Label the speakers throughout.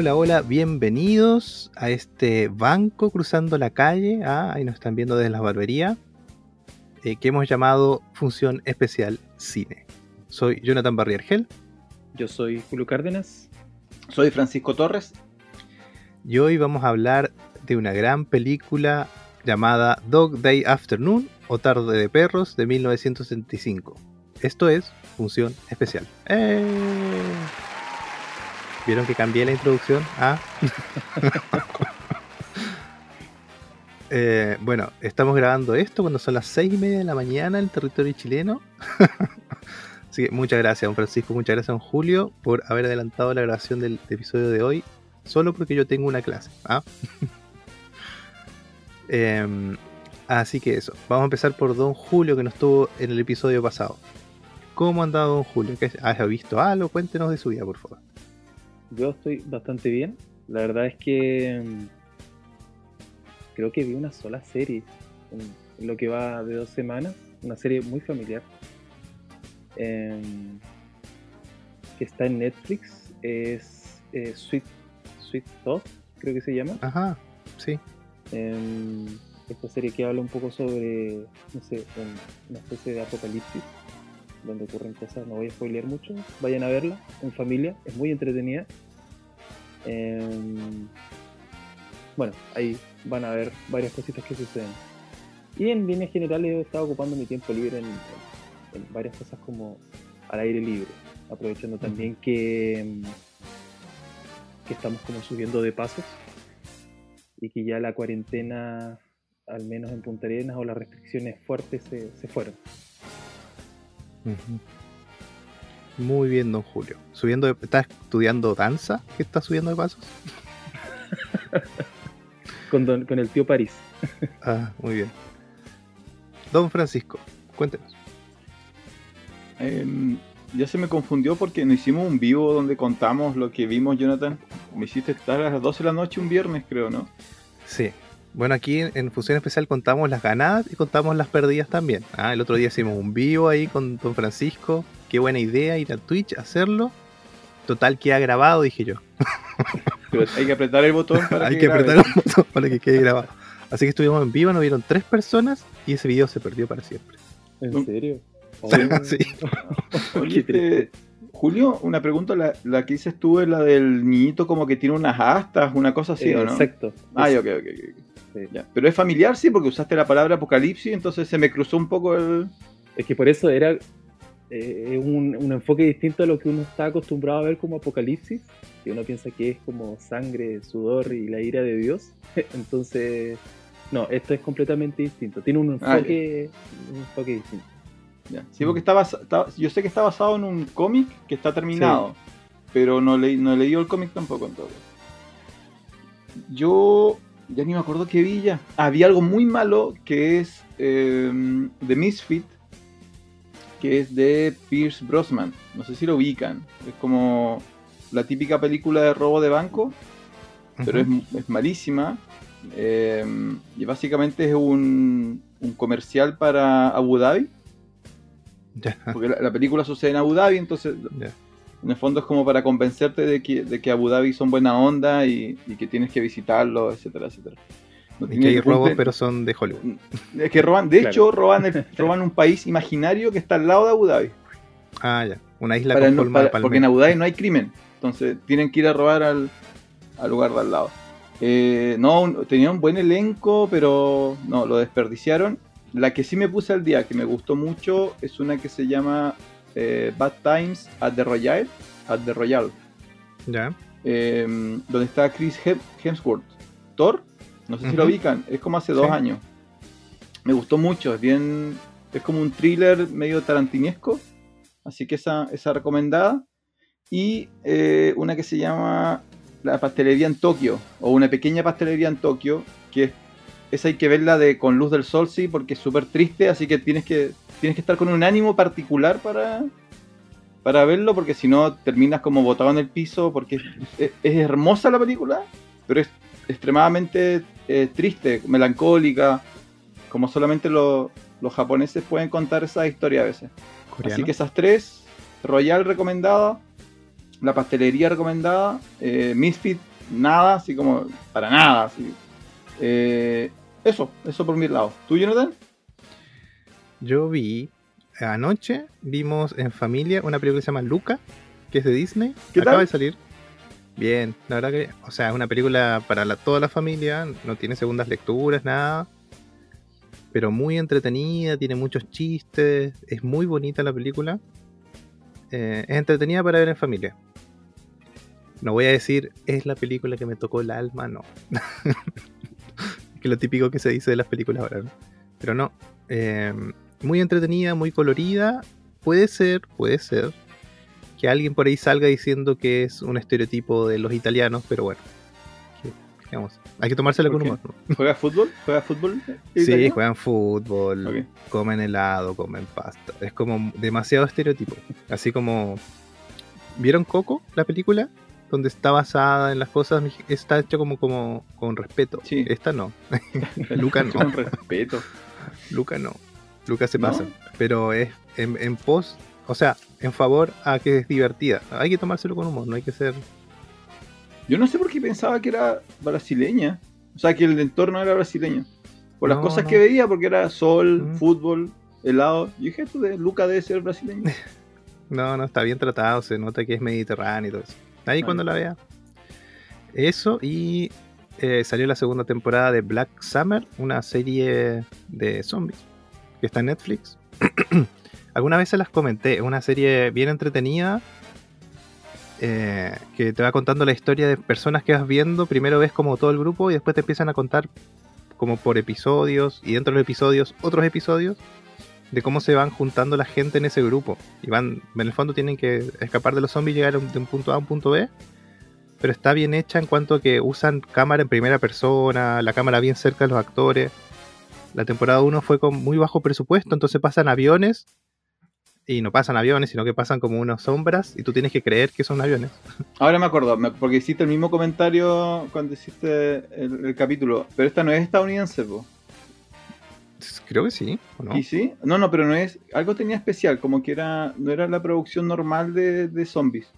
Speaker 1: Hola, hola, bienvenidos a este banco cruzando la calle. Ah, ahí nos están viendo desde la barbería. eh, que hemos llamado Función Especial Cine. Soy Jonathan Barriergel
Speaker 2: Yo soy Julio Cárdenas.
Speaker 3: Soy Francisco Torres.
Speaker 1: y hoy vamos a hablar de una gran película llamada Dog Day Afternoon o Tarde de Perros de 1975. Esto es Función Especial. ¡Eh! ¿Vieron que cambié la introducción? Ah. Bueno, estamos grabando esto cuando son las seis y media de la mañana en el territorio chileno. Así que muchas gracias, don Francisco, muchas gracias, don Julio, por haber adelantado la grabación del episodio de hoy, solo porque yo tengo una clase. ¿ah? Em, así que eso, vamos a empezar por don Julio, que no estuvo en el episodio pasado. ¿Cómo ha andado don Julio? ¿Qué- ¿Has visto algo? Cuéntenos de su vida, por favor.
Speaker 2: Yo estoy bastante bien. La verdad es que mm, creo que vi una sola serie en- lo que va de dos semanas. Una serie muy familiar. em, que está en Netflix. Es eh, Sweet, Sweet Talk, creo que se llama.
Speaker 1: Ajá, sí.
Speaker 2: Em, esta serie que habla un poco sobre, no sé, un- una especie de apocalipsis, donde ocurren cosas, no voy a spoilear mucho, vayan a verla en familia, es muy entretenida. Em, bueno, ahí van a ver varias cositas que suceden. Y en líneas generales he estado ocupando mi tiempo libre en, en- varias cosas como al aire libre, aprovechando también que, em, que estamos como subiendo de pasos y que ya la cuarentena, al menos en Punta Arenas, o las restricciones fuertes se, se fueron.
Speaker 1: Muy bien, don Julio. Subiendo de- ¿Estás estudiando danza? ¿Qué está subiendo de pasos?
Speaker 2: Con, don- con el tío París.
Speaker 1: Ah, muy bien. Don Francisco, cuéntenos.
Speaker 3: Em, ya se me confundió porque nos hicimos un vivo donde contamos lo que vimos, Jonathan. Me hiciste estar a las 12 de la noche un viernes, creo, ¿no?
Speaker 1: Sí. Bueno, aquí en, Función Especial contamos las ganadas y contamos las perdidas también. Ah, el otro día hicimos un vivo ahí con Don Francisco. Qué buena idea ir a Twitch a hacerlo. Total, queda grabado, dije yo.
Speaker 3: Pero hay que apretar el botón para
Speaker 1: Hay
Speaker 3: que,
Speaker 1: que
Speaker 3: grabe.
Speaker 1: apretar un botón para que quede grabado. Así que estuvimos en vivo, nos vieron tres personas y ese video se perdió para siempre.
Speaker 2: ¿En
Speaker 3: Mm.
Speaker 2: serio?
Speaker 1: Sí.
Speaker 3: Oye, este. Julio, una pregunta, la, la que dices tú es la del niñito como que tiene unas astas, una cosa así,
Speaker 2: Eh,
Speaker 3: ¿o no?
Speaker 2: Exacto.
Speaker 3: Ah, ok, ok, ok.
Speaker 2: Sí.
Speaker 3: Ya. Pero es familiar, sí, porque usaste la palabra apocalipsis, entonces se me cruzó un poco el...
Speaker 2: Es que por eso era eh, un, un enfoque distinto a lo que uno está acostumbrado a ver como apocalipsis, que uno piensa que es como sangre, sudor y la ira de Dios. Entonces, no, esto es completamente distinto. Tiene un
Speaker 3: Ah,
Speaker 2: enfoque, un enfoque distinto.
Speaker 3: Ya. Sí, porque está basa- está- yo sé que está basado en un cómic que está terminado, pero no, leí, no he leído el cómic tampoco en todo. caso. Yo ya ni me acuerdo qué vi ya. Había algo muy malo que es eh, The Misfit, que es de Pierce Brosnan. No sé si lo ubican. Es como la típica película de robo de banco, pero es, es malísima. Eh, y básicamente es un, un comercial para Abu Dhabi.
Speaker 1: Ya,
Speaker 3: Porque la, la película sucede en Abu Dhabi, entonces
Speaker 1: ya.
Speaker 3: En el fondo es como para convencerte de que, de que Abu Dhabi son buena onda y, y que tienes que visitarlo, etcétera, etcétera. No
Speaker 1: Y
Speaker 3: tiene
Speaker 1: que hay robos,
Speaker 3: pe-
Speaker 1: pero son de Hollywood.
Speaker 3: Es que roban, de
Speaker 2: Claro.
Speaker 3: hecho, roban, el- roban un país imaginario que está al lado de Abu Dhabi.
Speaker 1: Ah, ya. Una isla
Speaker 3: Para
Speaker 1: con
Speaker 3: no-
Speaker 1: forma de
Speaker 3: para- porque en. Abu Dhabi no hay crimen. Entonces tienen que ir a robar al, al lugar de al lado. Eh, no, un- tenía un buen elenco, pero no, lo desperdiciaron. La que sí me puse al día, que me gustó mucho, es una que se llama eh, Bad Times at the Royale. At the Royale
Speaker 1: Ya.
Speaker 3: eh, donde está Chris Hem- Hemsworth. Thor, no sé si lo ubican, es como hace dos años. Me gustó mucho, es bien, es como un thriller medio tarantinesco, así que esa, esa recomendada. Y eh, una que se llama La pastelería en Tokio, o una pequeña pastelería en Tokio, que es, esa hay que verla de con luz del sol, sí, porque es súper triste, así que tienes que tienes que estar con un ánimo particular para, para verlo, porque si no terminas como botado en el piso, porque es, es- es hermosa la película, pero es extremadamente eh, triste, melancólica, como solamente lo- los japoneses pueden contar esa historia a veces.
Speaker 1: Coreano.
Speaker 3: Así que esas tres, Royal recomendada, la pastelería recomendada, eh, Misfit, nada, así como para nada. Así. Eh, eso, eso por mi lado. ¿Tú, Jonathan?
Speaker 1: Yo vi, anoche vimos en familia una película que se llama Luca, que es de Disney.
Speaker 3: ¿Qué
Speaker 1: Acaba
Speaker 3: tal?
Speaker 1: de salir. Bien, la verdad que, o sea, es una película para la- toda la familia, no tiene segundas lecturas, nada. Pero muy entretenida, tiene muchos chistes, es muy bonita la película. Eh, es entretenida para ver en familia. No voy a decir, es la película que me tocó el alma, no. que lo típico que se dice de las películas ahora, ¿no? Pero no. eh, muy entretenida, muy colorida. Puede ser, puede ser que alguien por ahí salga diciendo que es un estereotipo de los italianos, pero bueno. que- digamos, hay que tomárselo
Speaker 3: ¿Por
Speaker 1: con humor. ¿no?
Speaker 3: ¿Juega fútbol? ¿Juega fútbol?
Speaker 1: Sí, juegan fútbol, comen helado, comen pasta. Es como demasiado estereotipo. Así como. ¿Vieron Coco, la película? Donde está basada en las cosas. Está hecha como, como con respeto.
Speaker 3: Sí.
Speaker 1: Esta no. Luca no.
Speaker 3: Con respeto.
Speaker 1: Luca no. Luca se
Speaker 3: ¿No?
Speaker 1: pasa. Pero es en, en pos. O sea, en favor a que es divertida. Hay que tomárselo con humor, no hay que ser.
Speaker 3: Yo no sé por qué pensaba que era brasileña. O sea, que el entorno era brasileño. Por las
Speaker 1: No,
Speaker 3: cosas
Speaker 1: no.
Speaker 3: que veía, porque era sol,
Speaker 1: Mm.
Speaker 3: fútbol, helado. Yo dije, esto de Luca debe ser brasileño.
Speaker 1: No, no, está bien tratado, se nota que es mediterráneo y todo eso. Ahí
Speaker 3: Ah.
Speaker 1: cuando la vea. Eso y eh, salió la segunda temporada de Black Summer, una serie de zombies que está en Netflix. Alguna vez se las comenté, es una serie bien entretenida eh, que te va contando la historia de personas que vas viendo. Primero ves como todo el grupo y después te empiezan a contar como por episodios y dentro de los episodios otros episodios de cómo se van juntando la gente en ese grupo. Y van, en el fondo tienen que escapar de los zombies y llegar de un punto A a un punto B. Pero está bien hecha en cuanto a que usan cámara en primera persona, la cámara bien cerca de los actores. La temporada 1 fue con muy bajo presupuesto, entonces pasan aviones. Y no pasan aviones, sino que pasan como unas sombras y tú tienes que creer que son aviones.
Speaker 3: Ahora me acuerdo, porque hiciste el mismo comentario cuando hiciste el, el capítulo. Pero esta no es estadounidense, po.
Speaker 1: Creo que sí, ¿o no?
Speaker 3: ¿Y sí? No, no, pero no es. Algo tenía especial, como que era. No era la producción normal de, de zombies.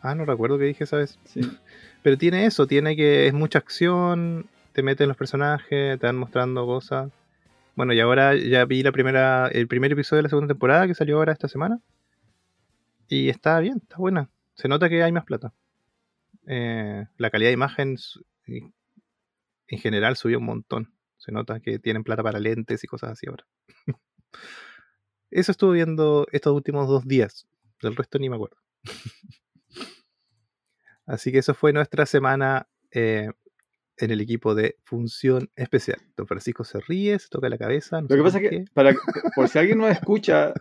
Speaker 1: Ah, no recuerdo qué dije esa vez.
Speaker 3: Sí.
Speaker 1: Pero tiene eso, tiene que es mucha acción, te meten los personajes, te van mostrando cosas. Bueno, y ahora ya vi la primera, el primer episodio de la segunda temporada que salió ahora esta semana. Y está bien, está buena. Se nota que hay más plata. Eh, la calidad de imagen en general subió un montón. Se nota que tienen plata para lentes y cosas así ahora. Eso estuve viendo estos últimos dos días. Del resto ni me acuerdo. Así que eso fue nuestra semana eh, en el equipo de Función Especial. Don Francisco se ríe, se toca la cabeza. no
Speaker 3: Lo que pasa es que, para, por si alguien nos escucha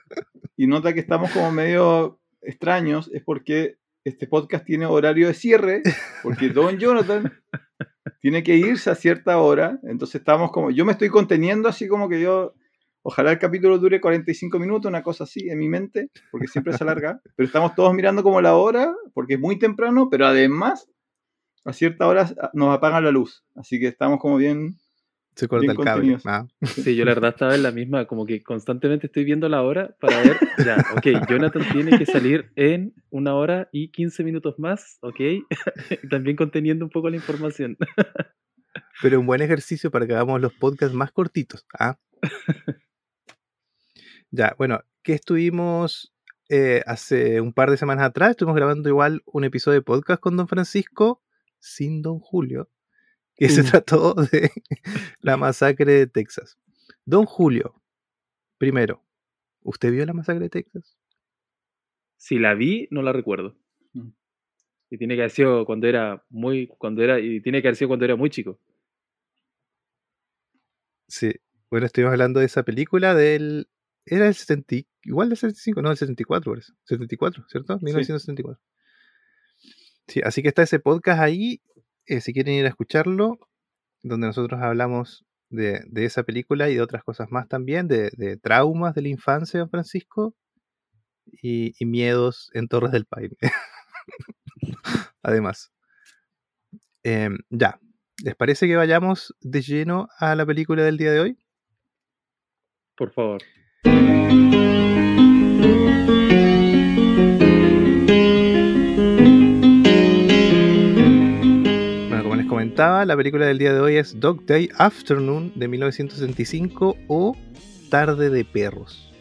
Speaker 3: y nota que estamos como medio extraños, es porque este podcast tiene horario de cierre, porque Don Jonathan tiene que irse a cierta hora, entonces estamos como, yo me estoy conteniendo así como que yo, ojalá el capítulo dure 45 minutos, una cosa así en mi mente, porque siempre se alarga, pero estamos todos mirando como la hora, porque es muy temprano, pero además a cierta hora nos apagan la luz, así que estamos como bien...
Speaker 1: Se corta el cable. Ah,
Speaker 2: Sí, yo la verdad estaba en la misma, como que constantemente estoy viendo la hora para ver, ya, ok, Jonathan tiene que salir en una hora y 15 minutos más, ok, también conteniendo un poco la información.
Speaker 1: pero un buen ejercicio para que hagamos los podcasts más cortitos. Ah. ya, bueno, que estuvimos eh, hace un par de semanas atrás? Estuvimos grabando igual un episodio de podcast con Don Francisco sin Don Julio, que se trató de la masacre de Texas. Don Julio, primero, ¿usted vio la masacre de Texas?
Speaker 2: Si la vi, no la recuerdo.
Speaker 3: Mm.
Speaker 2: Y tiene que haber sido cuando era muy, cuando era, y tiene que haber sido cuando era muy chico.
Speaker 1: Sí. Bueno, estuvimos hablando de esa película del. Era el 70. y- Igual del 75, no, el 74, por eso. 74, ¿cierto? 1974. Sí, así que está ese podcast ahí. Eh, si quieren ir a escucharlo, donde nosotros hablamos de, esa película y de otras cosas más también, de, traumas de la infancia de Francisco y, y miedos en Torres del Paine. Además. Em, ya, ¿les parece que vayamos de lleno a la película del día de hoy?
Speaker 2: Por favor.
Speaker 1: Comentaba, la película del día de hoy es Dog Day Afternoon de 1965 o Tarde de Perros.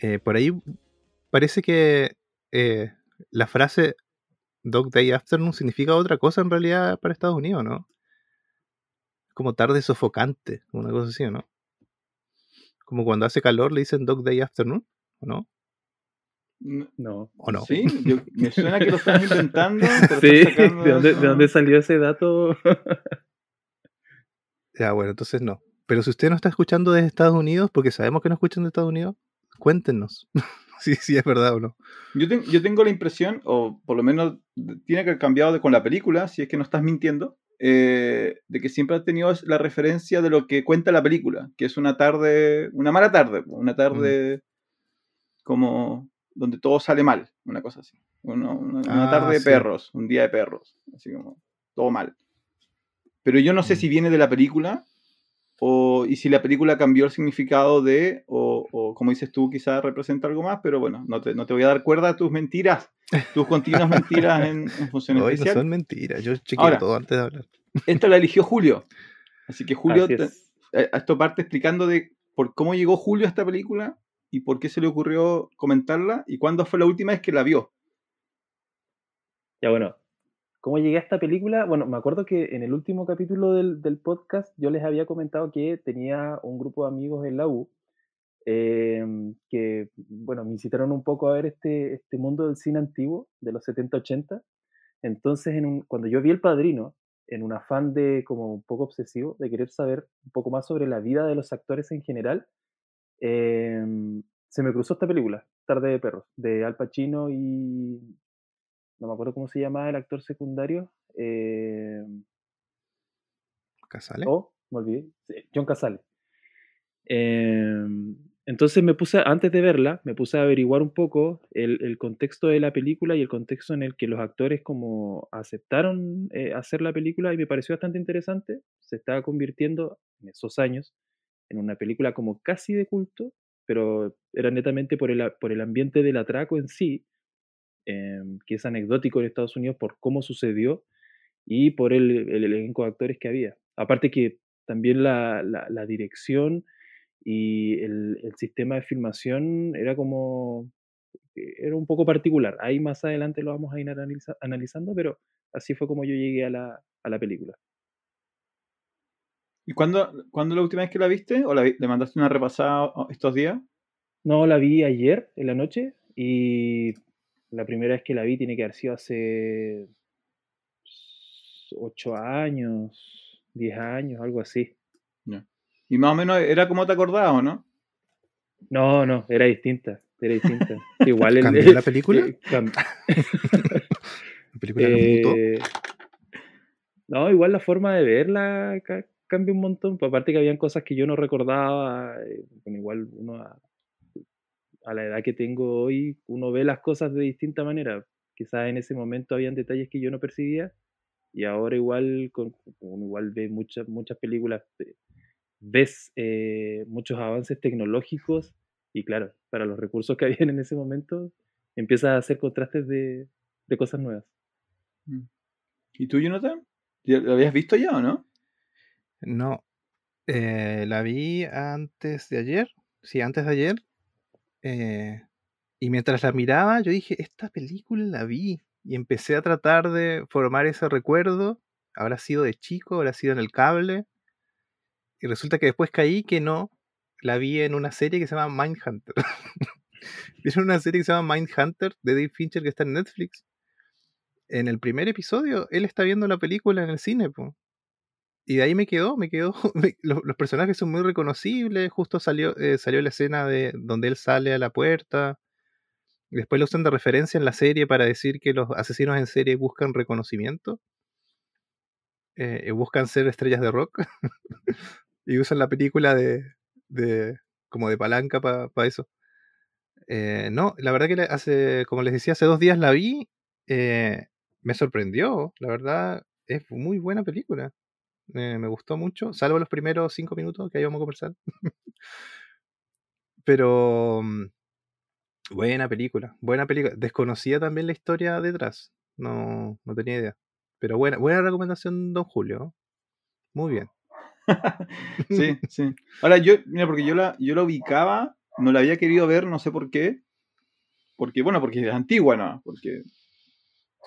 Speaker 1: Eh, por ahí parece que eh, la frase Dog Day Afternoon significa otra cosa en realidad para Estados Unidos, ¿no? Como tarde sofocante, una cosa así, ¿no? Como cuando hace calor le dicen Dog Day Afternoon, ¿o no?
Speaker 2: No.
Speaker 1: ¿O no?
Speaker 3: Sí, yo- me suena que lo estás inventando. te lo
Speaker 2: Sí,
Speaker 3: sacando
Speaker 2: ¿de dónde,
Speaker 3: eso.
Speaker 2: de dónde salió ese dato?
Speaker 1: Ya, bueno, entonces no. Pero si usted no está escuchando desde Estados Unidos, porque sabemos que no escuchan de Estados Unidos, cuéntenos si sí, es verdad o no.
Speaker 3: Yo, ten- yo tengo la impresión, o por lo menos tiene que haber cambiado de- con la película, si es que no estás mintiendo, eh, de que siempre ha tenido la referencia de lo que cuenta la película, que es una tarde, una mala tarde, una tarde como donde todo sale mal, una cosa así. Una, una- una
Speaker 1: Ah,
Speaker 3: tarde de
Speaker 1: sí.
Speaker 3: perros, un día de perros, así como todo mal. Pero yo no sé
Speaker 1: Mm.
Speaker 3: si viene de la película o, y si la película cambió el significado de, o, o como dices tú, quizás representa algo más, pero bueno, no te, no te voy a dar cuerda a tus mentiras, tus continuas mentiras en, en función
Speaker 1: Hoy no
Speaker 3: especial.
Speaker 1: son mentiras, yo chequeo
Speaker 3: Ahora.
Speaker 1: todo antes de hablar.
Speaker 3: Esta la eligió Julio. Así que Julio,
Speaker 2: Así es.
Speaker 3: eh, esto parte explicando de por cómo llegó Julio a esta película y por qué se le ocurrió comentarla y cuándo fue la última vez que la vio.
Speaker 2: Ya bueno, ¿cómo llegué a esta película? Bueno, me acuerdo que en el último capítulo del, podcast yo les había comentado que tenía un grupo de amigos en la U eh, que, bueno, me incitaron un poco a ver este, este mundo del cine antiguo de los 70-80. Entonces, en un- cuando yo vi El Padrino, en un afán de como un poco obsesivo, de querer saber un poco más sobre la vida de los actores en general, eh, se me cruzó esta película, Tarde de Perros, de Al Pacino y no me acuerdo cómo se llamaba el actor secundario. Eh,
Speaker 1: ¿Casale?
Speaker 2: oh, me olvidé. John Casale. Eh, entonces me puse, antes de verla, me puse a averiguar un poco el, el contexto de la película y el contexto en el que los actores como aceptaron eh, hacer la película y me pareció bastante interesante. Se estaba convirtiendo en esos años en una película como casi de culto, pero era netamente por el, por el ambiente del atraco en sí, em, que es anecdótico en Estados Unidos por cómo sucedió y por el, el elenco de actores que había. Aparte que también la, la- la dirección y el, el sistema de filmación era como, eh, era un poco particular. Ahí más adelante lo vamos a ir analiza- analizando, pero así fue como yo llegué a la, a la película.
Speaker 3: ¿Y cuándo, cuándo la última vez que la viste? ¿O la vi- le mandaste una repasada estos días?
Speaker 2: No, la vi ayer en la noche y la primera vez que la vi tiene que haber sido hace ocho años, diez años, algo así.
Speaker 3: Ya. Y más o menos era como te acordabas, ¿o no?
Speaker 2: No, no, era distinta, era distinta. Igual el,
Speaker 1: ¿Cambió la película?
Speaker 2: eh, cam-
Speaker 1: ¿La película
Speaker 2: eh, no, igual la forma de verla cambia un montón. pues aparte que habían cosas que yo no recordaba. eh, bueno, igual uno a, a la edad que tengo hoy, uno ve las cosas de distinta manera. Quizás en ese momento habían detalles que yo no percibía y ahora igual con, uno igual ve muchas muchas películas, eh, ves eh, muchos avances tecnológicos y claro, para los recursos que habían en ese momento, empiezas a hacer contrastes de, de cosas nuevas.
Speaker 3: ¿Y tú, Jonathan? ¿Ya ¿Lo habías visto ya o no?
Speaker 1: No. Eh, la vi antes de ayer. Sí, antes de ayer. Eh, y mientras la miraba, yo dije, esta película la vi. Y empecé a tratar de formar ese recuerdo. Habrá sido de chico, habrá sido en el cable. Y resulta que después caí que no. La vi en una serie que se llama Mindhunter. ¿Vieron una serie que se llama Mindhunter de Dave Fincher que está en Netflix? En el primer episodio, él está viendo la película en el cine, po. Y de ahí me quedó, me quedó. los, personajes son muy reconocibles. Justo salió, eh, salió la escena de donde él sale a la puerta. Después lo usan de referencia en la serie para decir que los asesinos en serie buscan reconocimiento. eh, buscan ser estrellas de rock. y usan la película de, de como de palanca para eso. Eh, no, la verdad que hace, como les decía, hace dos días la vi. eh, me sorprendió. La verdad, es muy buena película. Eh, me gustó mucho, salvo los primeros cinco minutos que ahí vamos a conversar. Pero mm, buena película, buena película. Desconocía también la historia detrás, no, no tenía idea. Pero buena, buena recomendación, don Julio. Muy bien.
Speaker 3: sí, sí. Ahora yo, mira, porque yo la, yo la ubicaba, no la había querido ver, no sé por qué. Porque, bueno, porque es antigua, ¿no? Porque.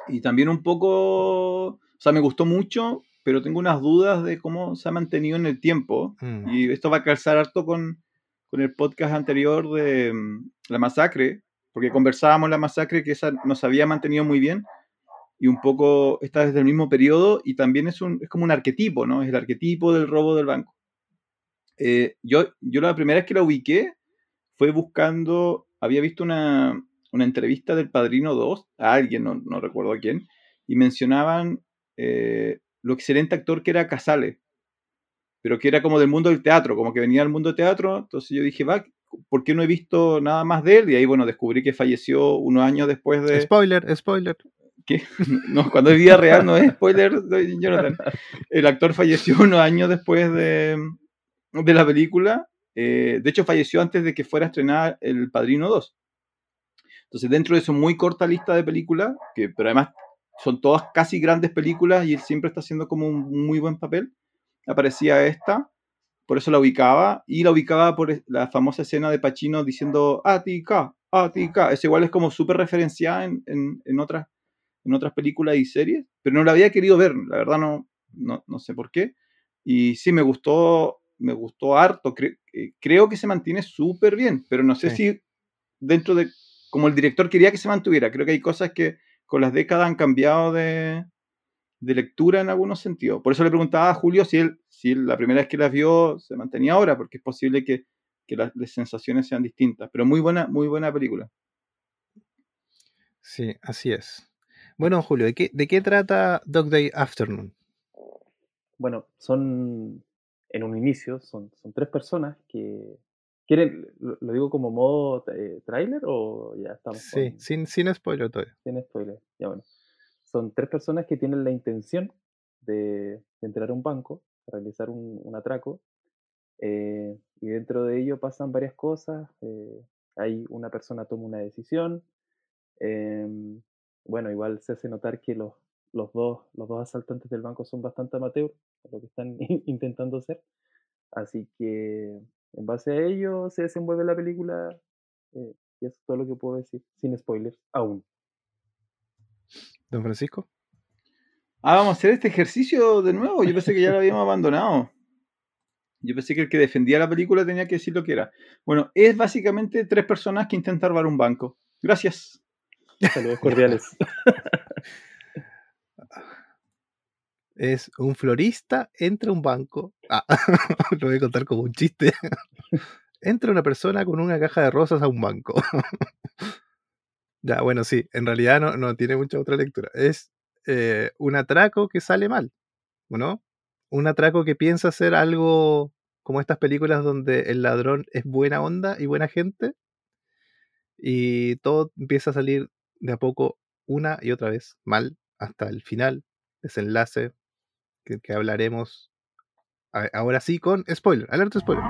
Speaker 3: Y también un poco. O sea, me gustó mucho, pero tengo unas dudas de cómo se ha mantenido en el tiempo.
Speaker 1: Mm.
Speaker 3: Y esto va a calzar harto con, con el podcast anterior de mm, La Masacre, porque conversábamos la masacre que esa nos había mantenido muy bien y un poco está desde el mismo periodo y también es, un, es como un arquetipo, ¿no? Es el arquetipo del robo del banco. Eh, yo, yo la primera vez que la ubiqué fue buscando, había visto una, una entrevista del Padrino 2, a alguien, no, no recuerdo a quién, y mencionaban eh, lo excelente actor que era Casale, pero que era como del mundo del teatro, como que venía del mundo del teatro, entonces yo dije, va, ¿por qué no he visto nada más de él? Y ahí, bueno, descubrí que falleció unos años después de...
Speaker 1: Spoiler, spoiler.
Speaker 3: ¿Qué? No, cuando es vida real no es spoiler, Jonathan. El actor falleció unos años después de, de la película. Eh, de hecho, falleció antes de que fuera estrenada El Padrino 2. Entonces, dentro de su muy corta lista de películas, que, pero además son todas casi grandes películas y él siempre está haciendo como un muy buen papel, aparecía esta, por eso la ubicaba, y la ubicaba por la famosa escena de Pacino diciendo Atica, Atica. Es igual es como súper referenciada en, en, en, otras, en otras películas y series, pero no la había querido ver, la verdad no, no, no sé por qué. Y sí, me gustó, me gustó harto, Cre creo que se mantiene súper bien, pero no sé sí. si dentro de, como el director quería que se mantuviera, creo que hay cosas que con las décadas han cambiado de, de lectura en algunos sentidos. Por eso le preguntaba a Julio si él, si él la primera vez que las vio se mantenía ahora, porque es posible que, que las, las, sensaciones sean distintas. Pero muy buena, muy buena película.
Speaker 1: Sí, así es. Bueno, Julio, ¿de qué, de qué trata Dog Day Afternoon?
Speaker 2: Bueno, son, en un inicio, son, son tres personas que quieren, lo, digo como modo eh, trailer o ya estamos.
Speaker 1: Sí, con... sin, sin spoiler todavía.
Speaker 2: Sin spoiler, ya bueno son tres personas que tienen la intención de, de entrar a un banco, realizar un, un atraco, eh, y dentro de ello pasan varias cosas. Eh, hay una persona toma una decisión. Eh, bueno, igual se hace notar que los, los, dos, los dos asaltantes del banco son bastante amateurs, lo que están intentando hacer. Así que en base a ello se desenvuelve la película. y eso es todo lo que puedo decir, sin spoilers, aún.
Speaker 1: Don Francisco.
Speaker 3: Ah, vamos a hacer este ejercicio de nuevo. Yo pensé que ya lo habíamos abandonado. Yo pensé que el que defendía la película tenía que decir lo que era. Bueno, es básicamente tres personas que intentan robar un banco. Gracias.
Speaker 2: Saludos cordiales.
Speaker 1: es un florista, entra a un banco. Ah, lo voy a contar como un chiste. entra una persona con una caja de rosas a un banco. Ya, bueno, sí, en realidad no, no tiene mucha otra lectura. Es eh, un atraco que sale mal, ¿no? Un atraco que piensa hacer algo como estas películas donde el ladrón es buena onda y buena gente y todo empieza a salir de a poco una y otra vez mal hasta el final, desenlace que, que hablaremos ahora sí con spoiler, alerta spoiler.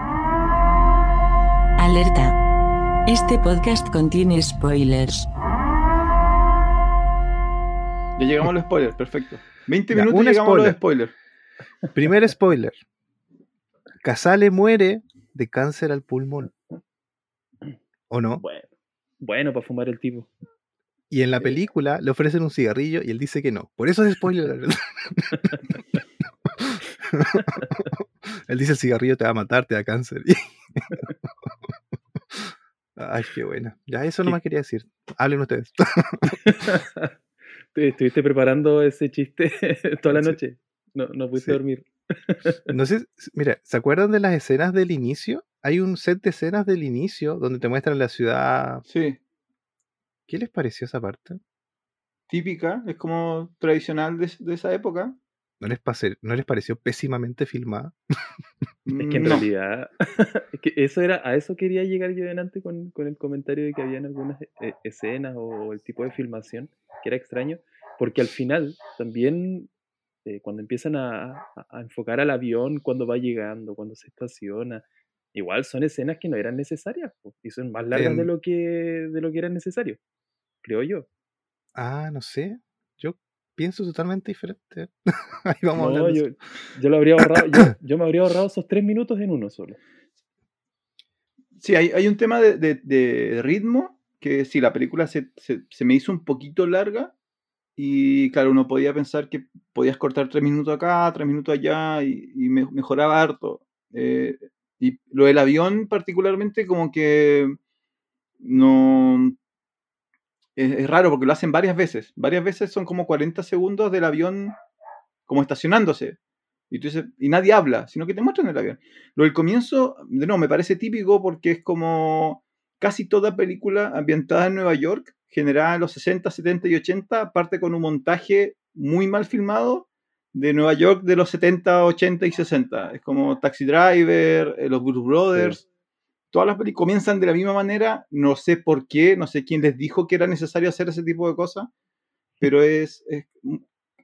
Speaker 4: Alerta. Este podcast contiene spoilers.
Speaker 3: Ya llegamos a los spoilers, perfecto. 20 ya, minutos y llegamos spoiler. a los spoilers.
Speaker 1: Primer spoiler. Casale muere de cáncer al pulmón. ¿O no?
Speaker 2: Bueno, bueno para fumar el tipo.
Speaker 1: Y en la película le ofrecen un cigarrillo y él dice que no. Por eso es spoiler. él dice el cigarrillo te va a matar, te da cáncer. Ay, qué buena. Ya eso no más quería decir. Hablen ustedes.
Speaker 2: Estuviste preparando ese chiste toda la noche. No, no pudiste sí. dormir.
Speaker 1: No sé, mira, ¿se acuerdan de las escenas del inicio? Hay un set de escenas del inicio donde te muestran la ciudad.
Speaker 3: Sí.
Speaker 1: ¿Qué les pareció esa parte?
Speaker 3: Típica, es como tradicional de, de esa época.
Speaker 1: ¿No les, pase, ¿No les pareció pésimamente filmada?
Speaker 2: Es que en no. realidad, es que eso era, a eso quería llegar yo adelante con, con el comentario de que habían algunas eh, escenas o el tipo de filmación que era extraño, porque al final también eh, cuando empiezan a, a, enfocar al avión cuando va llegando, cuando se estaciona, igual son escenas que no eran necesarias pues, y son más largas eh, de, lo que, de lo que era necesario, creo yo.
Speaker 1: Ah, no sé. Yo pienso totalmente diferente. Ahí vamos a
Speaker 2: No,
Speaker 1: hablar. de
Speaker 2: yo,
Speaker 1: eso.
Speaker 2: yo lo habría ahorrado, yo, yo me habría ahorrado esos tres minutos en uno solo.
Speaker 3: Sí, hay, hay un tema de, de- de ritmo que sí, la película se, se- se me hizo un poquito larga y claro, uno podía pensar que podías cortar tres minutos acá, tres minutos allá y, y me- mejoraba harto. Eh, y lo del avión particularmente como que no... Es, es raro porque lo hacen varias veces. Varias veces son como 40 segundos del avión como estacionándose. Y, tú dices, y nadie habla, sino que te muestran el avión. Lo del comienzo, de nuevo, me parece típico porque es como casi toda película ambientada en Nueva York, generada en los 60, 70 y 80, parte con un montaje muy mal filmado de Nueva York de los 70, 80 y 60. Es como Taxi Driver, eh, los Blues Brothers. Todas las películas comienzan de la misma manera. No sé por qué, no sé quién les dijo que era necesario hacer ese tipo de cosas, pero es,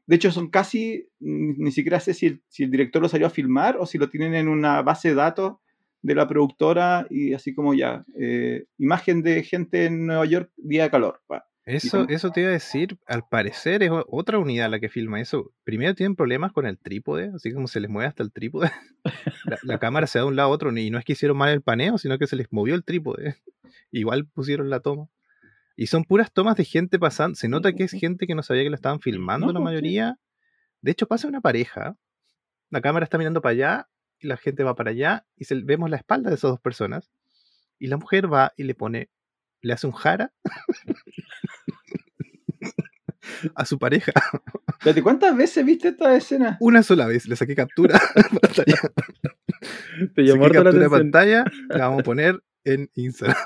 Speaker 3: de hecho, son casi, ni siquiera sé si el, si el director lo salió a filmar o si lo tienen en una base de datos de la productora y así como ya, eh, imagen de gente en Nueva York, día de calor. pa.
Speaker 1: Eso, eso te iba a decir, al parecer es otra unidad la que filma eso. Primero tienen problemas con el trípode, así como se les mueve hasta el trípode. La, la cámara se da de un lado a otro y no es que hicieron mal el paneo, sino que se les movió el trípode. Igual pusieron la toma. Y son puras tomas de gente pasando. Se nota que es gente que no sabía que la estaban filmando
Speaker 3: No,
Speaker 1: la
Speaker 3: pues,
Speaker 1: mayoría. De hecho, pasa una pareja. La cámara está mirando para allá y la gente va para allá y se, vemos la espalda de esas dos personas. Y la mujer va y le pone, le hace un jara a su pareja.
Speaker 3: ¿cuántas veces viste esta escena?
Speaker 1: Una sola vez le saqué captura a pantalla.
Speaker 2: Te llamó
Speaker 1: Saqué
Speaker 2: harto la
Speaker 1: captura de pantalla, la vamos a poner en Instagram.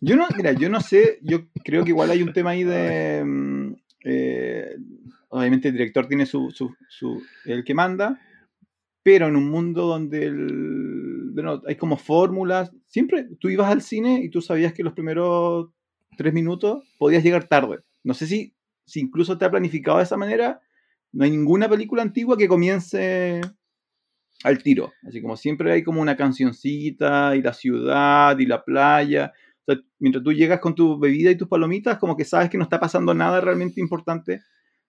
Speaker 3: Yo no, mira, yo no sé, yo creo que igual hay un tema ahí de... mm, eh, obviamente el director tiene su, su, su- el que manda, pero en un mundo donde el, hay como fórmulas, siempre tú ibas al cine y tú sabías que los primeros tres minutos podías llegar tarde. No sé si, si incluso te ha planificado de esa manera, no hay ninguna película antigua que comience al tiro. Así como siempre hay como una cancioncita y la ciudad y la playa. O mientras tú llegas con tu bebida y tus palomitas, como que sabes que no está pasando nada realmente importante.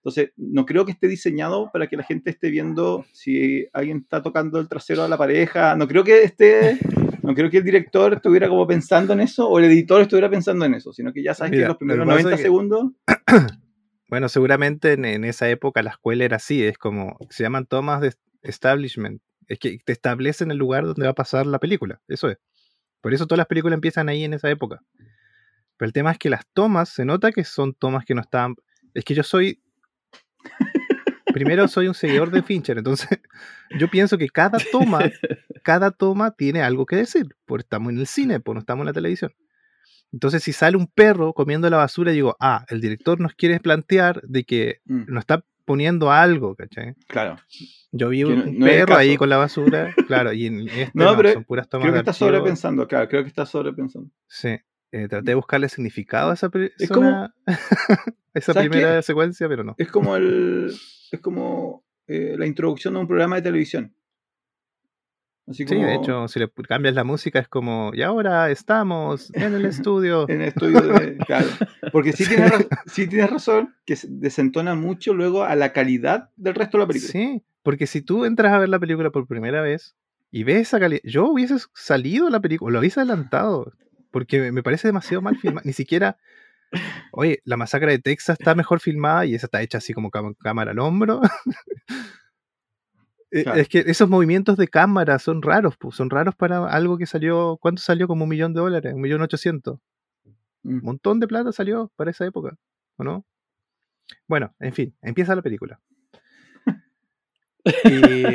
Speaker 3: Entonces, no creo que esté diseñado para que la gente esté viendo si alguien está tocando el trasero a la pareja. No creo que esté, no creo que el director estuviera como pensando en eso o el editor estuviera pensando en eso, sino que ya sabes que los primeros
Speaker 1: lo que pasa
Speaker 3: 90
Speaker 1: es que-
Speaker 3: segundos.
Speaker 1: Bueno, seguramente en, en esa época la escuela era así, es como, se llaman tomas de establishment, es que te establecen el lugar donde va a pasar la película, eso es. Por eso todas las películas empiezan ahí en esa época. Pero el tema es que las tomas, se nota que son tomas que no están... Es que yo soy... Primero soy un seguidor de Fincher, entonces yo pienso que cada toma, cada toma tiene algo que decir, porque estamos en el cine, pues no estamos en la televisión. Entonces, si sale un perro comiendo la basura, digo, ah, el director nos quiere plantear de que
Speaker 3: Mm,
Speaker 1: nos está poniendo algo, ¿cachai?
Speaker 3: claro.
Speaker 1: Yo vi un
Speaker 3: no- no
Speaker 1: perro ahí con la basura, claro, y en este
Speaker 3: No,
Speaker 1: no,
Speaker 3: pero
Speaker 1: son puras tomas
Speaker 3: Creo que está sobrepensando, claro, creo que está sobrepensando.
Speaker 1: Sí, eh, traté de buscarle significado a esa,
Speaker 3: como-
Speaker 1: esa
Speaker 3: ¿Sabes
Speaker 1: primera
Speaker 3: qué?
Speaker 1: secuencia, pero no.
Speaker 3: Es como el. Es como eh, la introducción de un programa de televisión. Así
Speaker 1: Sí,
Speaker 3: como
Speaker 1: de hecho, si le cambias la música es como, y ahora estamos en el estudio.
Speaker 3: en el estudio de. Claro. Porque sí tienes, sí tienes razón que se desentona mucho luego a la calidad del resto de la película.
Speaker 1: Sí, porque si tú entras a ver la película por primera vez y ves esa calidad, yo hubiese salido la película, lo hubiese adelantado, porque me- parece demasiado mal filmada, ni siquiera, oye, la masacre de Texas está mejor filmada y esa está hecha así como cámara al hombro. Eh,
Speaker 3: Claro.
Speaker 1: Es que esos movimientos de cámara son raros, pues, son raros para algo que salió, ¿cuánto salió? Como un millón de dólares, un millón ochocientos.
Speaker 3: Mm.
Speaker 1: Un montón de plata salió para esa época, ¿o no? Bueno, en fin, empieza la película. Y,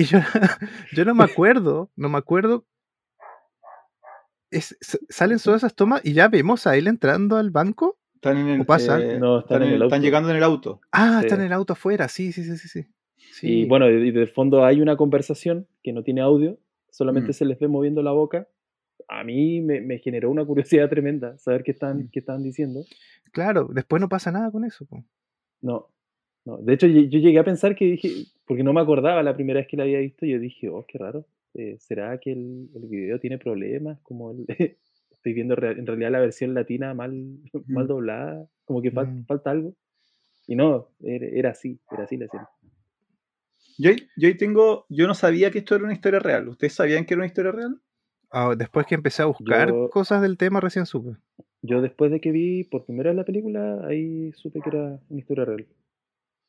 Speaker 1: y yo, yo no me acuerdo, no me acuerdo. Es- salen todas esas tomas y ya vemos a él entrando al banco.
Speaker 3: Están en el.
Speaker 1: ¿O pasa?
Speaker 3: eh,
Speaker 2: No, están en el
Speaker 3: están
Speaker 2: auto.
Speaker 3: llegando en el auto.
Speaker 1: Ah,
Speaker 2: Sí.
Speaker 1: está en el auto afuera, sí, sí, sí, sí. sí. Sí.
Speaker 2: Y bueno, y de fondo hay una conversación que no tiene audio, solamente
Speaker 3: Mm.
Speaker 2: se les ve moviendo la boca. A mí me, me generó una curiosidad tremenda saber qué están,
Speaker 3: Mm.
Speaker 2: qué están diciendo.
Speaker 1: Claro, después no pasa nada con eso. po.
Speaker 2: No, no. De hecho, yo, yo llegué a pensar que dije, porque no me acordaba la primera vez que la había visto, yo dije, oh, qué raro. Eh, ¿Será que el, el video tiene problemas? Como el, estoy viendo en realidad la versión latina mal, mal
Speaker 3: Mm.
Speaker 2: doblada, como que fal-
Speaker 1: Mm.
Speaker 2: falta algo. Y no, era, era así, era así la serie.
Speaker 3: Yo, ahí- yo ahí tengo, yo no sabía que esto era una historia real. ¿Ustedes sabían que era una historia real?
Speaker 1: Ah, después que empecé a buscar
Speaker 2: Yo-
Speaker 1: cosas del tema, recién supe.
Speaker 2: Yo después de que vi por primera vez la película, ahí supe que era una historia real.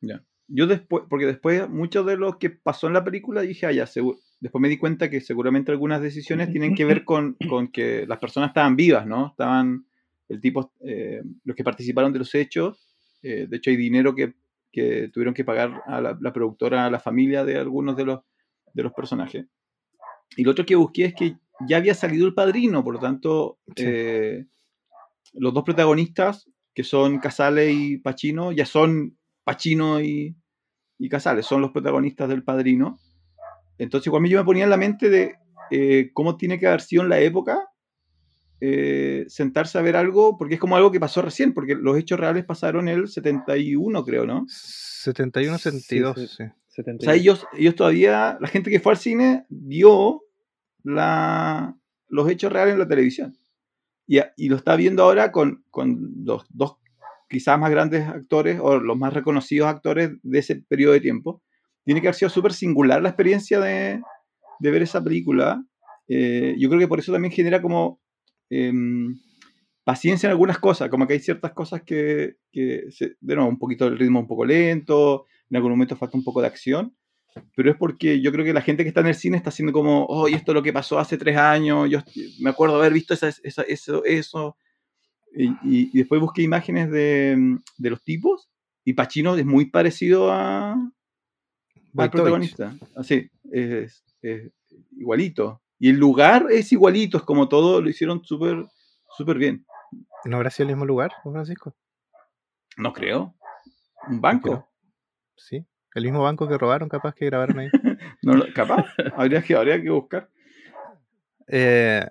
Speaker 3: Ya. Yo después, porque después mucho de lo que pasó en la película dije, ah, ya, segu- después me di cuenta que seguramente algunas decisiones tienen que ver con, con que las personas estaban vivas, ¿no? Estaban, el tipo, eh, los que participaron de los hechos, eh, de hecho hay dinero que, que tuvieron que pagar a la, la productora, a la familia de algunos de los, de los personajes. Y lo otro que busqué es que ya había salido el padrino, por lo tanto,
Speaker 1: Sí.
Speaker 3: eh, los dos protagonistas, que son Casale y Pacino, ya son Pacino y, y Casale, son los protagonistas del padrino. Entonces, igual a mí yo me ponía en la mente de eh, cómo tiene que haber sido en la época eh, sentarse a ver algo, porque es como algo que pasó recién, porque los hechos reales pasaron el 71, creo, ¿no?
Speaker 1: 71,
Speaker 2: Sí,
Speaker 1: 72,
Speaker 2: sí.
Speaker 1: sí.
Speaker 2: 70
Speaker 3: O sea, ellos, ellos todavía, la gente que fue al cine vio la, los hechos reales en la televisión. Y, y lo está viendo ahora con, con los dos quizás más grandes actores o los más reconocidos actores de ese periodo de tiempo. Tiene que haber sido súper singular la experiencia de, de ver esa película. Eh, yo creo que por eso también genera como em, paciencia en algunas cosas, como que hay ciertas cosas que, que se- de nuevo, un poquito el ritmo un poco lento, en algún momento falta un poco de acción, pero es porque yo creo que la gente que está en el cine está haciendo como, oh, y esto es lo que pasó hace tres años, yo me acuerdo haber visto esa- esa- eso, eso. Y, y- y después busqué imágenes de, de los tipos, y Pacino es muy parecido a, al protagonista. Así, es, es igualito. Y el lugar es igualito, es como todo lo hicieron súper súper bien.
Speaker 1: ¿No habrá sido el mismo lugar, Juan Francisco?
Speaker 3: No creo. Un banco.
Speaker 1: Sí. El mismo banco que robaron, capaz que grabaron ahí.
Speaker 3: No, capaz. habría, que, habría que buscar.
Speaker 1: Eh,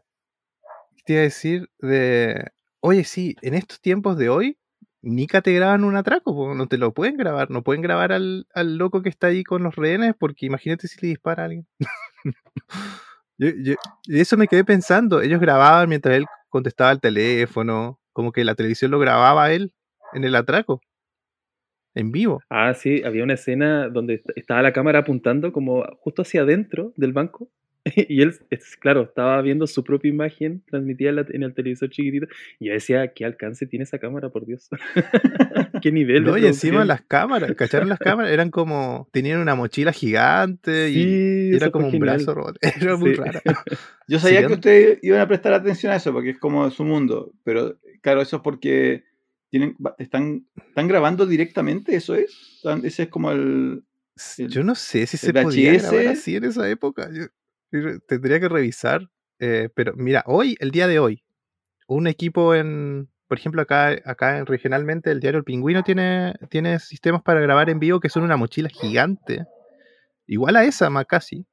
Speaker 1: ¿qué te iba a decir de. Oye, sí, en estos tiempos de hoy, Nica te graban un atraco, no te lo pueden grabar, no pueden grabar al, al loco que está ahí con los rehenes, porque imagínate si le dispara a alguien. Y eso me quedé pensando, ellos grababan mientras él contestaba el teléfono, como que la televisión lo grababa él en el atraco, en vivo.
Speaker 2: Ah, sí, había una escena donde est- estaba la cámara apuntando como justo hacia adentro del banco. Y él, es, claro, estaba viendo su propia imagen transmitida en, la- en el televisor chiquitito. Y yo decía, ¿qué alcance tiene esa cámara, por Dios? ¿Qué nivel
Speaker 1: No, y encima las cámaras, ¿cacharon las cámaras? Eran como, tenían una mochila gigante y,
Speaker 2: Sí,
Speaker 1: y era como un
Speaker 2: genial.
Speaker 1: brazo robot. Era muy
Speaker 2: Sí.
Speaker 1: raro.
Speaker 3: Yo sabía que ustedes iban a prestar atención a eso, porque es como su mundo. Pero claro, eso es porque tienen, están, están grabando directamente, eso es. Ese es como el. el-
Speaker 1: Yo no sé si se
Speaker 3: el
Speaker 1: podía grabar
Speaker 3: VHS.
Speaker 1: así en esa época. Yo tendría que revisar. eh, pero mira, hoy, el día de hoy, un equipo en, por ejemplo, acá, acá en- regionalmente, el diario El Pingüino tiene, tiene sistemas para grabar en vivo que son una mochila gigante. Igual a esa, más casi.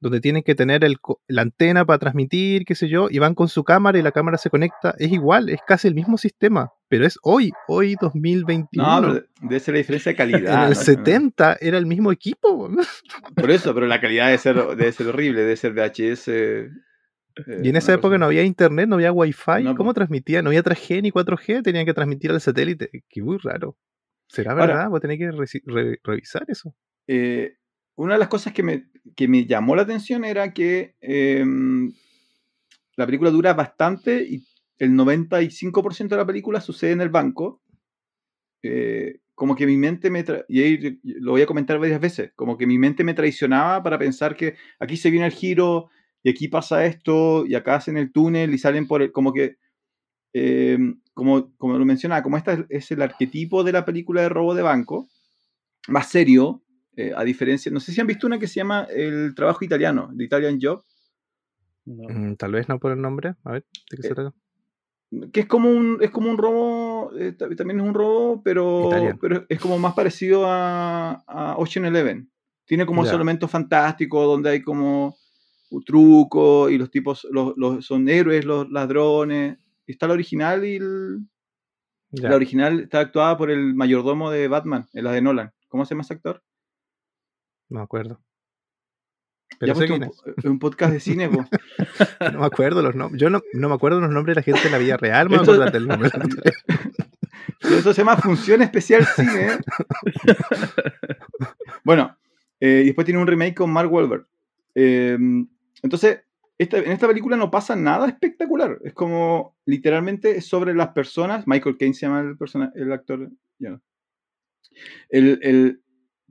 Speaker 1: Donde tienen que tener el la antena para transmitir, qué sé yo, y van con su cámara y la cámara se conecta. Es igual, es casi el mismo sistema, pero es hoy, hoy 2021.
Speaker 3: No, pero debe ser la diferencia de calidad.
Speaker 1: en el
Speaker 3: ¿no?
Speaker 1: 70 era el mismo equipo.
Speaker 3: Por eso, pero la calidad debe ser, debe ser horrible, debe ser VHS. eh,
Speaker 1: Y en esa época no había internet, no había wifi.
Speaker 3: No,
Speaker 1: ¿Cómo
Speaker 3: po.
Speaker 1: transmitía? No había 3G ni 4G, tenían que transmitir al satélite. Qué muy raro. ¿Será
Speaker 3: Ahora-
Speaker 1: verdad? Voy a tener que re- revisar eso.
Speaker 3: Eh, una de las cosas que me, que me llamó la atención era que em, la película dura bastante y el 95% de la película sucede en el banco. Eh, como que mi mente me... Y ahí lo voy a comentar varias veces. Como que mi mente me traicionaba para pensar que aquí se viene el giro y aquí pasa esto y acá hacen el túnel y salen por el... Como que... em, como, como lo mencionaba, como este es el arquetipo de la película de robo de banco, más serio, eh, a diferencia, no sé si han visto una que se llama El trabajo italiano, The Italian Job,
Speaker 2: No.
Speaker 1: Mm, tal vez no por el nombre. A ver, ¿de qué se
Speaker 3: Eh,
Speaker 1: trata?
Speaker 3: que es como un, es como un robo, eh, ta- también es un robo, pero, pero es como más parecido a, a Ocean Eleven. Tiene como
Speaker 1: Ya.
Speaker 3: esos elementos fantásticos donde hay como un truco y los tipos los, los- son héroes, los ladrones. Está la original y el- la original está actuada por el mayordomo de Batman, en la de Nolan. ¿Cómo se llama ese actor?
Speaker 1: No me acuerdo. Pero sé
Speaker 3: un,
Speaker 1: es.
Speaker 3: es un podcast de cine, po.
Speaker 1: No me acuerdo los nombres. Yo no, no me acuerdo los nombres de la gente en la vida real, me acuerdo del nombre.
Speaker 3: Eso se llama Función Especial Cine. bueno, eh, y después tiene un remake con Mark Wahlberg. Eh, entonces, esta- en esta película no pasa nada espectacular. Es como, literalmente, sobre las personas. Michael Caine se llama el, persona- el actor. El, el-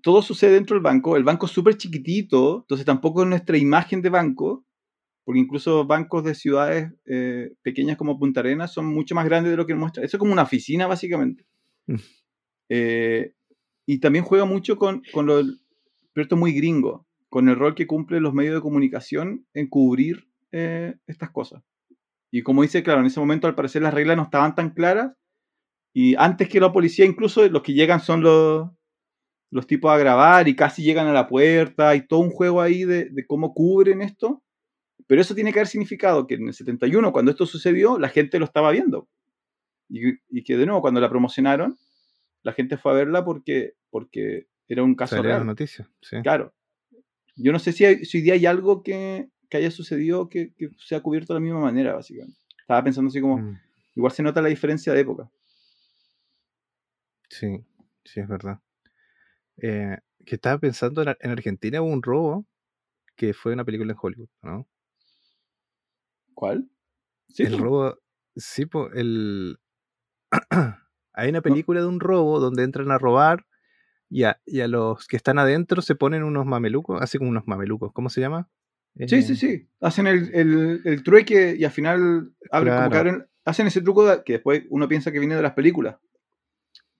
Speaker 3: todo sucede dentro del banco. El banco es súper chiquitito, entonces tampoco es nuestra imagen de banco, porque incluso bancos de ciudades eh, pequeñas como Punta Arenas son mucho más grandes de lo que muestra. Eso es como una oficina, básicamente.
Speaker 1: Mm.
Speaker 3: Eh, y también juega mucho con, con lo, pero esto es muy gringo, con el rol que cumplen los medios de comunicación en cubrir eh, estas cosas. Y como dice, claro, en ese momento al parecer las reglas no estaban tan claras. Y antes que la policía, incluso los que llegan son los, los tipos a grabar y casi llegan a la puerta y todo un juego ahí de, de cómo cubren esto. Pero eso tiene que haber significado que en el 71, cuando esto sucedió, la gente lo estaba viendo. Y, y que de nuevo, cuando la promocionaron, la gente fue a verla porque, porque era un caso real.
Speaker 1: noticias. Sí.
Speaker 3: Claro. Yo no sé si, hay- si hoy día hay algo que, que haya sucedido que, que sea cubierto de la misma manera, básicamente. Estaba pensando así como,
Speaker 1: Mm,
Speaker 3: igual se nota la diferencia de época.
Speaker 1: Sí, sí, es verdad. Eh, que estaba pensando en, Ar- en Argentina hubo un robo que fue una película en Hollywood, ¿no?
Speaker 3: ¿Cuál? Sí,
Speaker 1: el robo, sí, po, el... Hay una película de un robo donde entran a robar y a, y a los que están adentro se ponen unos mamelucos, así como unos mamelucos, ¿cómo se llama?
Speaker 3: Sí,
Speaker 1: Eh,
Speaker 3: sí, sí. Hacen el, el, el trueque y al final abren- como hacen ese truco que después uno piensa que viene de las películas.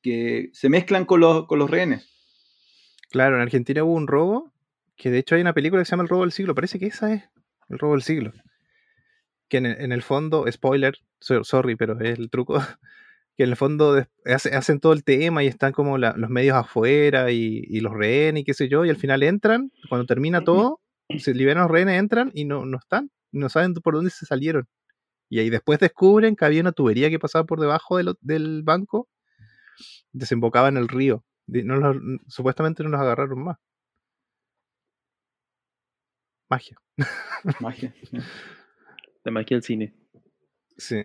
Speaker 3: Que se mezclan con los, con los rehenes.
Speaker 1: Claro, en Argentina hubo un robo, que de hecho hay una película que se llama El robo del siglo, parece que esa es El robo del siglo. Que en, el- en el fondo, spoiler, so- sorry, pero es el truco, que en el fondo hace- hacen todo el tema y están como la- los medios afuera y, y los rehenes y qué sé yo, y al final entran, cuando termina todo, se liberan los rehenes, entran y no, no están, no saben por dónde se salieron. Y ahí después descubren que había una tubería que pasaba por debajo de lo- del banco, desembocaba en el río. Di- no los- supuestamente no los agarraron más. Magia.
Speaker 3: Magia.
Speaker 2: La magia del cine.
Speaker 1: Sí.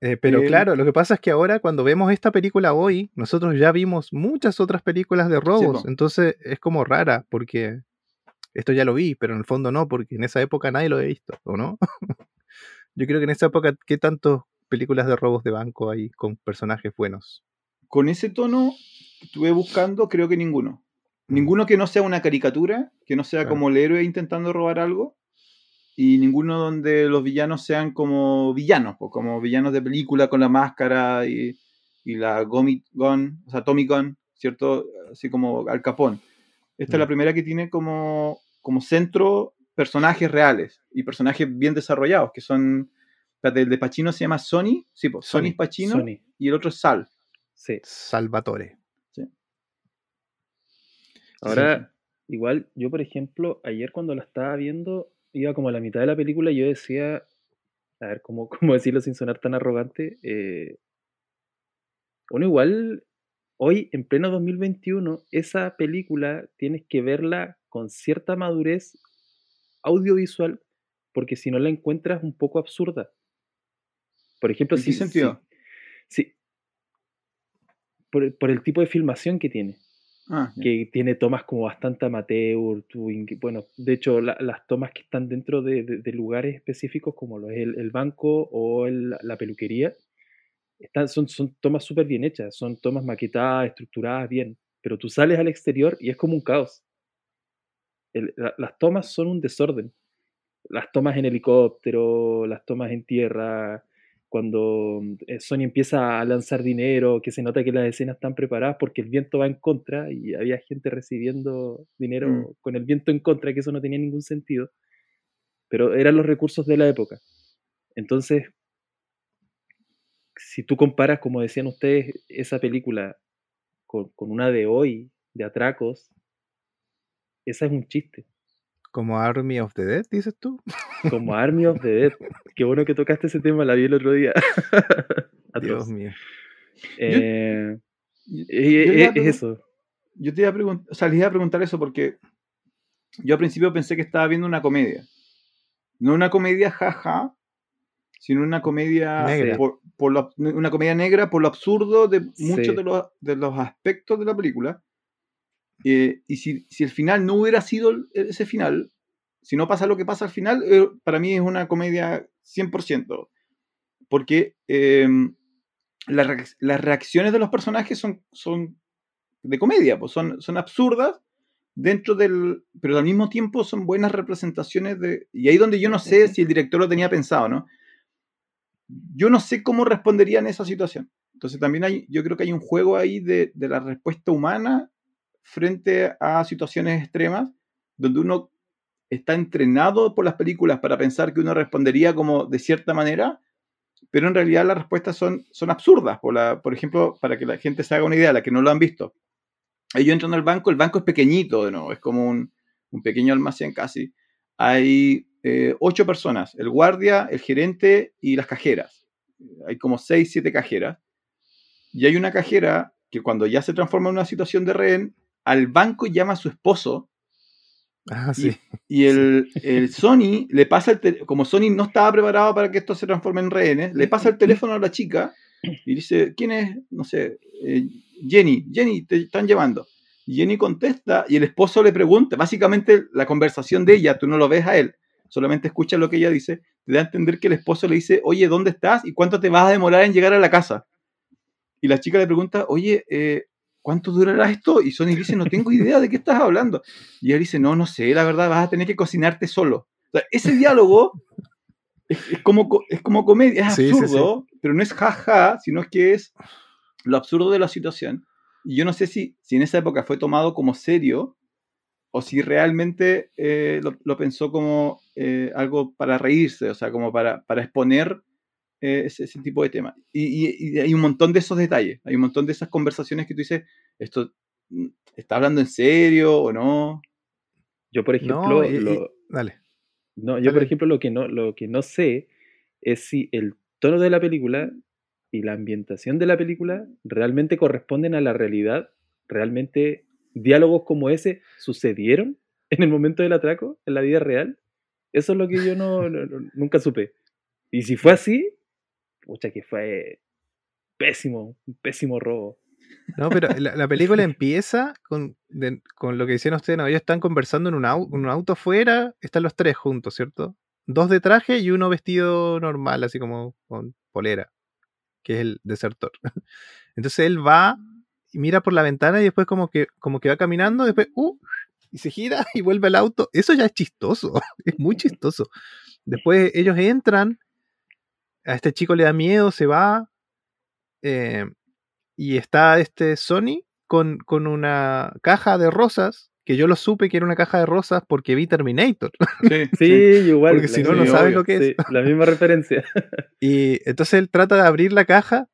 Speaker 1: Eh, pero
Speaker 3: Eh,
Speaker 1: claro, lo que pasa es que ahora cuando vemos esta película hoy, nosotros ya vimos muchas otras películas de robos, entonces es como rara, porque esto ya lo vi, pero en el fondo no, porque en esa época nadie lo había visto, ¿o no? Yo creo que en esa época, ¿qué tantas películas de robos de banco hay con personajes buenos?
Speaker 3: Con ese tono estuve buscando, creo que ninguno.
Speaker 1: Mm.
Speaker 3: Ninguno que no sea una caricatura, que no sea
Speaker 1: Claro.
Speaker 3: como el héroe intentando robar algo. Y ninguno donde los villanos sean como villanos, pues, como villanos de película con la máscara y, y la Gomit Gun, o sea, Tommy Gun, ¿cierto? Así como Al Capón. Esta es la
Speaker 1: Mm.
Speaker 3: primera que tiene como, como centro personajes reales y personajes bien desarrollados, que son. el de Pacino se llama Sony, sí, pues, Sony,
Speaker 1: Sony,
Speaker 3: es Pacino
Speaker 2: Sony.
Speaker 3: y el otro es Sal.
Speaker 2: Sí.
Speaker 1: Salvatore.
Speaker 2: Ahora, igual, yo por ejemplo, ayer cuando la estaba viendo, iba como a la mitad de la película y yo decía, a ver, ¿cómo, cómo decirlo sin sonar tan arrogante? Eh, uno igual, hoy, en pleno 2021, esa película tienes que verla con cierta madurez audiovisual, porque si no la encuentras un poco absurda. Por ejemplo,
Speaker 3: ¿En qué
Speaker 2: si,
Speaker 3: sentido?
Speaker 2: si- si- por, por el tipo de filmación que tiene
Speaker 3: Ah,
Speaker 2: que tiene tomas como bastante amateur, bueno, de hecho la- las tomas que están dentro de, lugares específicos como lo es el, banco o la peluquería, están, son, tomas súper bien hechas, son tomas maquetadas, estructuradas bien, pero tú sales al exterior y es como un caos. Las tomas son un desorden. Las tomas en helicóptero, las tomas en tierra, cuando mm, eh, Sony empieza a lanzar dinero, que se nota que las escenas están preparadas porque el viento va en contra y había gente recibiendo dinero
Speaker 3: Mm.
Speaker 2: con el viento en contra, que eso no tenía ningún sentido, pero eran los recursos de la época. Entonces, si tú comparas, como decían ustedes, esa película con, con una de hoy, de atracos, esa es un chiste.
Speaker 1: Como Army of the Dead, dices tú.
Speaker 2: Como Army of the Dead. Qué bueno que tocaste ese tema, la vi el otro día.
Speaker 1: Dios mío.
Speaker 2: Eh,
Speaker 3: Yo- yo
Speaker 2: es eso.
Speaker 3: Yo te iba a preguntar, o sea, les iba a preguntar eso porque yo al principio pensé que estaba viendo una comedia. No una comedia jaja, sino una comedia
Speaker 1: Negra.
Speaker 3: por, por lo- una comedia negra por lo absurdo de muchos
Speaker 2: Sí.
Speaker 3: de, los, de los aspectos de la película. Eh, y si, si el final no hubiera sido el- ese final, si no pasa lo que pasa al final, eh, para mí es una comedia 100%. Porque eh, las, reac- las reacciones de los personajes son, son de comedia, pues son, son absurdas dentro del... Pero al mismo tiempo son buenas representaciones de... Y ahí donde yo no sé si el director lo tenía pensado, ¿no? Yo no sé cómo respondería en esa situación. Entonces también hay, yo creo que hay un juego ahí de, de la respuesta humana frente a situaciones extremas, donde uno está entrenado por las películas para pensar que uno respondería como de cierta manera, pero en realidad las respuestas son, son absurdas. Por, la, por ejemplo, para que la gente se haga una idea, la que no lo han visto. Ellos entran al banco, el banco es pequeñito, nuevo, es como un, un pequeño almacén casi. Hay eh, ocho personas, el guardia, el gerente y las cajeras. Hay como seis, siete cajeras. Y hay una cajera que cuando ya se transforma en una situación de rehén, al banco llama a su esposo
Speaker 1: Ah, sí.
Speaker 3: y el, el Sony le pasa el tel- como Sony no estaba preparado para que esto se transforme en rehenes, le pasa el teléfono a la chica y dice, ¿quién es? No sé, eh, Jenny, Jenny, te están llevando. Y Jenny contesta y el esposo le pregunta, básicamente la conversación de ella, tú no lo ves a él, solamente escuchas lo que ella dice, te da a entender que el esposo le dice, oye, ¿dónde estás? ¿Y cuánto te vas a demorar en llegar a la casa? Y la chica le pregunta, oye, eh, ¿cuánto durará esto? Y Sony dice, no tengo idea de qué estás hablando. Y él dice, no, no sé, la verdad, vas a tener que cocinarte solo. O sea, ese diálogo es, es como, co- es como comedia, es
Speaker 1: Sí, sí,
Speaker 3: absurdo, pero no es jaja, sino que es lo absurdo de la situación. Y yo no sé si, si en esa época fue tomado como serio o si realmente eh, lo, lo pensó como eh, algo para reírse, o sea, como para, para exponer eh, ese, ese tipo de temas. Y, y- y hay un montón de esos detalles, hay un montón de esas conversaciones que tú dices, ¿esto mm, está hablando en serio o no?
Speaker 2: Yo, por ejemplo,
Speaker 1: No, y- y-
Speaker 2: lo-
Speaker 1: Dale.
Speaker 2: No, yo
Speaker 1: Dale.
Speaker 2: por ejemplo lo que no, lo que no sé es si el tono de la película y la ambientación de la película realmente corresponden a la realidad, realmente diálogos como ese sucedieron en el momento del atraco, en la vida real. Eso es lo que yo no, no- no- nunca supe. Y si fue así, pucha que fue pésimo, un pésimo robo.
Speaker 1: No, pero la, la película empieza con, con lo que decían ustedes, no, ellos están conversando en un, au- en un auto afuera, están los tres juntos, ¿cierto? Dos de traje y uno vestido normal, así como con polera, que es el desertor. Entonces él va y mira por la ventana y después como que, como que va caminando, después, uh, y se gira y vuelve al auto. Eso ya es chistoso, es muy chistoso. Después ellos entran, a este chico le da miedo, se va, eh, y está este Sony con, con una caja de rosas, que yo lo supe que era una caja de rosas porque vi Terminator.
Speaker 3: Sí,
Speaker 2: Sí, igual.
Speaker 1: Porque si no, no sabes lo que es.
Speaker 2: sí, la misma referencia.
Speaker 1: Y entonces él trata de abrir la caja.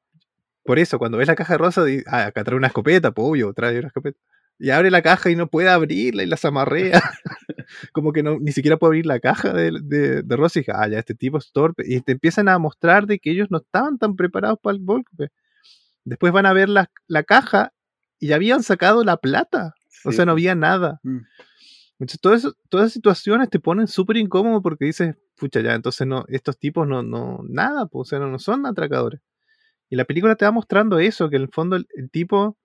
Speaker 1: Por eso, cuando ves la caja de rosas, di- ah, acá trae una escopeta, pues obvio, trae una escopeta. Y abre la caja y no puede abrirla y la zamarrea. Como que no, ni siquiera puede abrir la caja de, de, de rosas. Y dije, ah, ya, este tipo es torpe. Y te empiezan a mostrar de que ellos no estaban tan preparados para el golpe. Después van a ver la, la caja y ya habían sacado la plata. O sea, no había nada.
Speaker 3: Mm.
Speaker 1: Entonces, todo eso- todas esas situaciones te ponen súper incómodo porque dices, pucha, ya, entonces no, estos tipos no, no, nada, pues, o sea, no, no son atracadores. Y la película te va mostrando eso, que en el fondo el, el tipo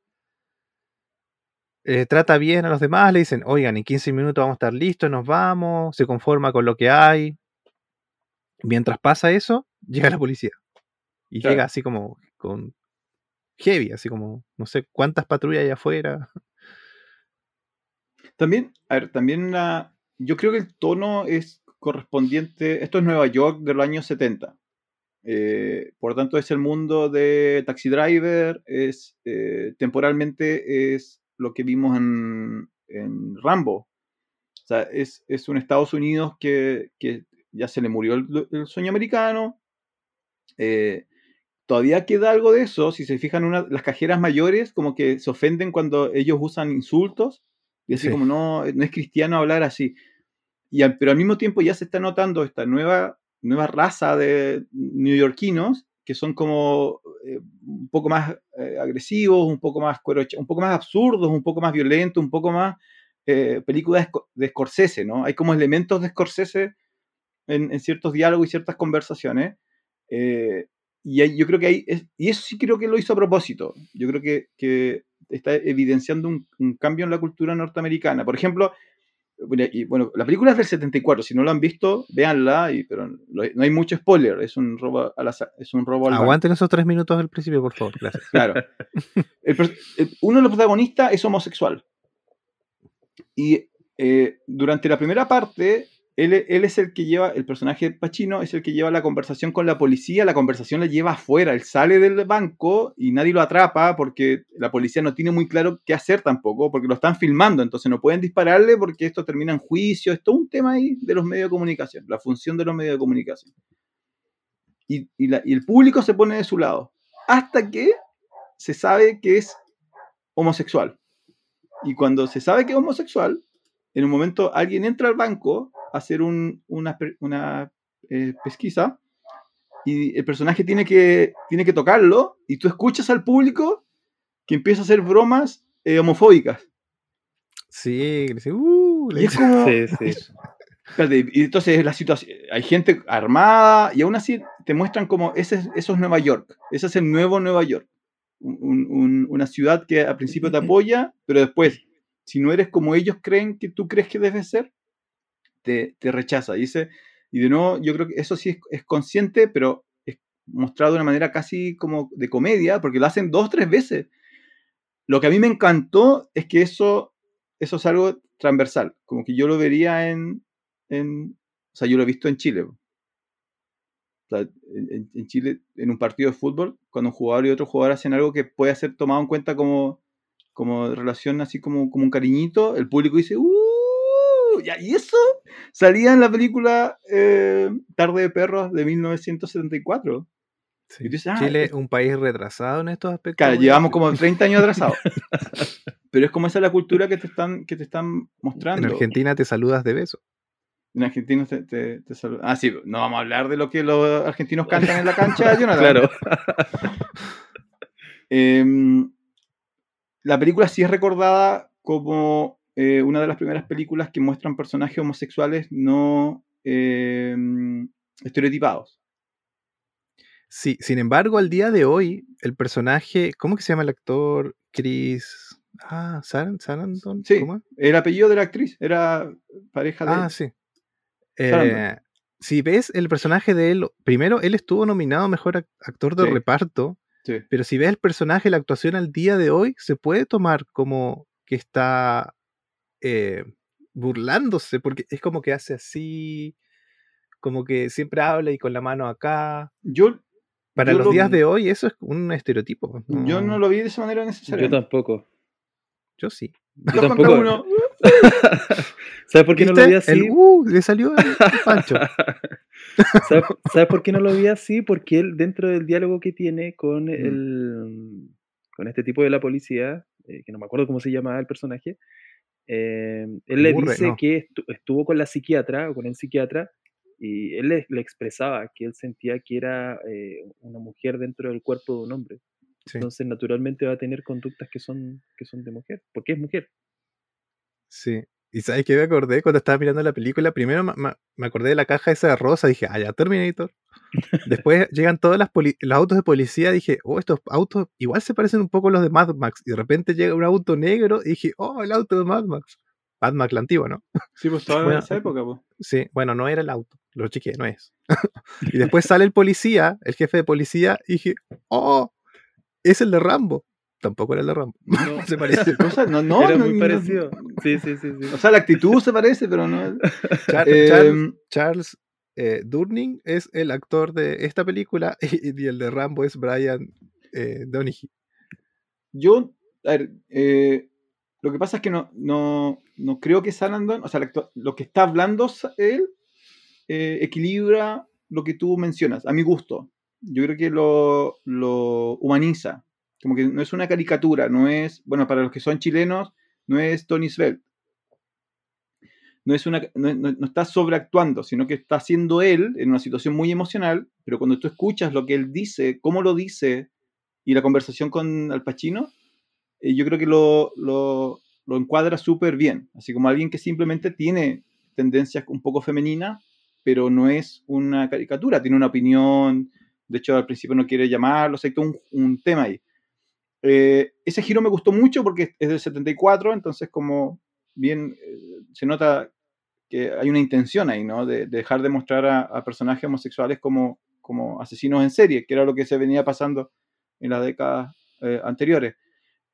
Speaker 1: eh, trata bien a los demás, le dicen, oigan, en 15 minutos vamos a estar listos, nos vamos, se conforma con lo que hay. Mientras pasa eso, llega la policía. Y
Speaker 3: Claro.
Speaker 1: llega así como con heavy, así como, no sé cuántas patrullas hay afuera.
Speaker 3: También, a ver, también la- yo creo que el tono es correspondiente, esto es Nueva York de los años 70. Eh, por lo tanto, es el mundo de Taxi Driver, es eh, temporalmente es lo que vimos en, en Rambo. O sea, es, es un Estados Unidos que, que ya se le murió el, el sueño americano. Eh, todavía queda algo de eso. Si se fijan, una, las cajeras mayores como que se ofenden cuando ellos usan insultos. Y así
Speaker 1: Sí.
Speaker 3: como no, no es cristiano hablar así. Y pero al mismo tiempo ya se está notando esta nueva, nueva raza de neoyorquinos que son como eh, un poco más eh, agresivos, un poco más cuerocha- un poco más absurdos, un poco más violentos, un poco más eh, películas de, Sco- de Scorsese, ¿no? Hay como elementos de Scorsese en, en ciertos diálogos y ciertas conversaciones. Eh, y ahí- yo creo que ahí, es- y eso sí creo que lo hizo a propósito. Yo creo que, que está evidenciando un, un cambio en la cultura norteamericana. Por ejemplo, y, bueno, la película es del 74, si no lo han visto, véanla, y, pero no hay mucho spoiler, es un robo al azar- es un robo al.
Speaker 1: Aguanten esos tres minutos al principio, por favor. Gracias.
Speaker 3: Claro. El per- el- uno de los protagonistas es homosexual. Y eh, durante la primera parte, él, es el que lleva, el personaje Pachino es el que lleva la conversación con la policía, la conversación la lleva afuera, él sale del banco y nadie lo atrapa porque la policía no tiene muy claro qué hacer tampoco, porque lo están filmando, entonces no pueden dispararle porque esto termina en juicio, es todo un tema ahí de los medios de comunicación, la función de los medios de comunicación. Y, y el público se pone de su lado, hasta que se sabe que es homosexual. Y cuando se sabe que es homosexual, en un momento alguien entra al banco hacer un- una, una, eh, pesquisa y el personaje tiene que, tiene que tocarlo y tú escuchas al público que empieza a hacer bromas eh, homofóbicas.
Speaker 1: Sí, sí, uh, le
Speaker 3: Y es como...
Speaker 2: Sí, sí.
Speaker 3: es- espérate, y entonces la situación, hay gente armada y aún así te muestran como ese, es- eso es Nueva York, ese es el nuevo Nueva York. Un- un- un- una ciudad que al principio te apoya, pero después, si no eres como ellos creen que tú crees que debes ser, te, te rechaza. Y, y de nuevo, yo creo que eso sí es, es consciente, pero es mostrado de una manera casi como de comedia, porque lo hacen dos, tres veces. Lo que a mí me encantó es que eso, eso es algo transversal, como que yo lo vería en, en o sea, yo lo he visto en Chile. O sea, en- en Chile, en un partido de fútbol, cuando un jugador y otro jugador hacen algo que puede ser tomado en cuenta como, como relación, así como, como un cariñito, el público dice, ¡Uh! Ya, y eso salía en la película eh, Tarde de Perros de 1974.
Speaker 1: Sí.
Speaker 3: Dices, ah,
Speaker 1: Chile,
Speaker 3: es-
Speaker 1: un país retrasado en estos aspectos.
Speaker 3: Claro, llevamos como 30 años atrasados. Pero es como esa la cultura que te están, que te están
Speaker 1: En
Speaker 3: mostrando.
Speaker 1: Argentina te saludas de beso.
Speaker 3: En argentino te, te, te saluda. Ah, sí, no vamos a hablar de lo que los argentinos cantan en la cancha, Jonathan.
Speaker 2: Claro.
Speaker 3: Em, la película sí es recordada como eh, una de las primeras películas que muestran personajes homosexuales no em, estereotipados.
Speaker 1: Sí, sin embargo, al día de hoy, el personaje, ¿cómo que se llama el actor? Chris. Ah, Saran, Sarandon.
Speaker 3: Sí,
Speaker 1: ¿Cómo
Speaker 3: el apellido del actriz era pareja de.
Speaker 1: Ah, sí. Eh, si ves el personaje de él, primero él estuvo nominado a mejor ac- actor de
Speaker 3: Sí.
Speaker 1: reparto,
Speaker 3: Sí.
Speaker 1: pero si ves el personaje, la actuación al día de hoy, se puede tomar como que está eh, burlándose, porque es como que hace así, como que siempre habla y con la mano acá.
Speaker 3: Yo,
Speaker 1: Para
Speaker 3: Yo
Speaker 1: los
Speaker 3: lo-
Speaker 1: días de hoy, eso es un estereotipo.
Speaker 3: yo no lo vi de esa manera
Speaker 2: Yo
Speaker 3: necesaria.
Speaker 2: tampoco.
Speaker 1: Yo sí.
Speaker 2: Yo tampoco.
Speaker 3: uno.
Speaker 2: ¿Sabes por qué no lo vi así?
Speaker 1: El uh, le salió el, el Pancho.
Speaker 2: ¿Sabes, sabes por qué no lo vi así? Porque él, dentro del diálogo que tiene con el con este tipo de la policía, eh, que no me acuerdo cómo se llamaba el personaje, eh, él le dice
Speaker 1: ¿no?
Speaker 2: que estu- estuvo con la psiquiatra o con el psiquiatra y él le, le expresaba que él sentía que era eh, una mujer dentro del cuerpo de un hombre.
Speaker 1: Sí.
Speaker 2: Entonces, naturalmente va a tener conductas que son, que son de mujer, porque es mujer.
Speaker 1: Sí. ¿Y sabes qué me acordé cuando estaba mirando la película? Primero me acordé de la caja esa de rosa, dije, ah, ya, Terminator. Después llegan todos los autos de policía, dije, oh, estos autos igual se parecen un poco a los de Mad Max. Y de repente llega un auto negro y dije, oh, el auto de Mad Max. Mad Max la antigua, ¿no?
Speaker 3: Sí, pues estaba
Speaker 1: Bueno.
Speaker 3: en esa época, pues.
Speaker 1: Sí, bueno, no era el auto, lo chequeé, no es. y después sale el policía, el jefe de policía, y dije, oh, es el de Rambo. Tampoco era el de Rambo.
Speaker 2: No,
Speaker 1: se parece.
Speaker 3: Cosa- No, no,
Speaker 2: era
Speaker 3: no,
Speaker 2: muy
Speaker 3: no-
Speaker 2: parecido. Sí, sí, sí, sí.
Speaker 3: O sea, la actitud se parece, pero no.
Speaker 1: Char-
Speaker 3: Eh,
Speaker 1: Charles, Charles eh, Durning es el actor de esta película y, y el de Rambo es Brian eh, Donaghy.
Speaker 3: yo, a ver, eh, lo que pasa es que no, no, no creo que Sarandon, o sea, lo que está hablando él, eh, equilibra lo que tú mencionas, a mi gusto. Yo creo que lo, lo humaniza. Como que no es una caricatura, no es, bueno, para los que son chilenos, no es Tony Svelte. No, es una, no, no- está sobreactuando, sino que está siendo él en una situación muy emocional, pero cuando tú escuchas lo que él dice, cómo lo dice, y la conversación con Al Pacino, eh, yo creo que lo, lo, lo encuadra súper bien. Así como alguien que simplemente tiene tendencias un poco femeninas, pero no es una caricatura, tiene una opinión, De hecho, al principio no quiere llamarlo, hay todo un, un tema ahí. Eh, ese giro me gustó mucho porque es del 74, entonces como bien eh, se nota que hay una intención ahí, ¿no? De, de dejar de mostrar a, personajes homosexuales como, como asesinos en serie, que era lo que se venía pasando en las décadas eh, anteriores.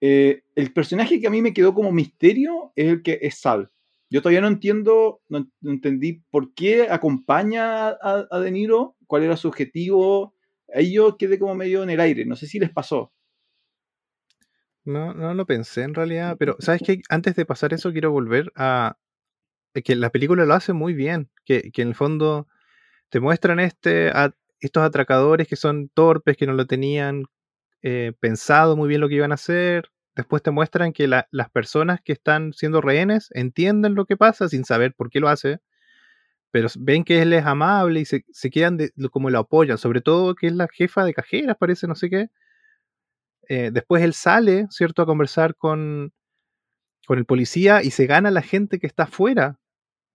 Speaker 3: El personaje que a mí me quedó como misterio es el que es Sal. Yo todavía no entiendo, no, no entendí por qué acompaña a, a, De Niro, cuál era su objetivo. Ahí yo quedé como medio en el aire, no sé si les pasó.
Speaker 1: No, no lo pensé en realidad, pero ¿sabes qué? Antes de pasar eso quiero volver a que la película lo hace muy bien, que, que en el fondo te muestran este, a, estos atracadores que son torpes, que no lo tenían eh, pensado muy bien lo que iban a hacer. Después te muestran que la, las personas que están siendo rehenes entienden lo que pasa sin saber por qué lo hace, pero ven que él es amable y se, se quedan de, como lo apoyan, sobre todo que es la jefa de cajeras, parece, no sé qué. Eh, después él sale, ¿cierto?, a conversar con, con el policía y se gana la gente que está afuera.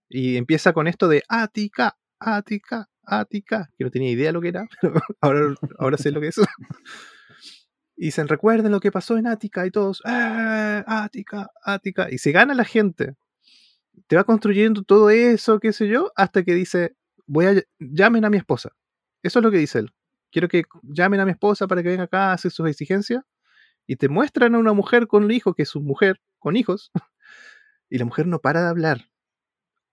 Speaker 1: Y empieza con esto de Ática, Ática, Ática, que no tenía idea lo que era, pero ahora, ahora sé lo que es. y se recuerden lo que pasó en Ática y todos, ¡Eh, Ática, Ática, y se gana la gente. Te va construyendo todo eso, qué sé yo, hasta que dice, voy a llamen a mi esposa. Eso es lo que dice él. Quiero que llamen a mi esposa para que venga acá a hacer sus exigencias. Y te muestran a una mujer con un hijo, que es su mujer, con hijos, y la mujer no para de hablar.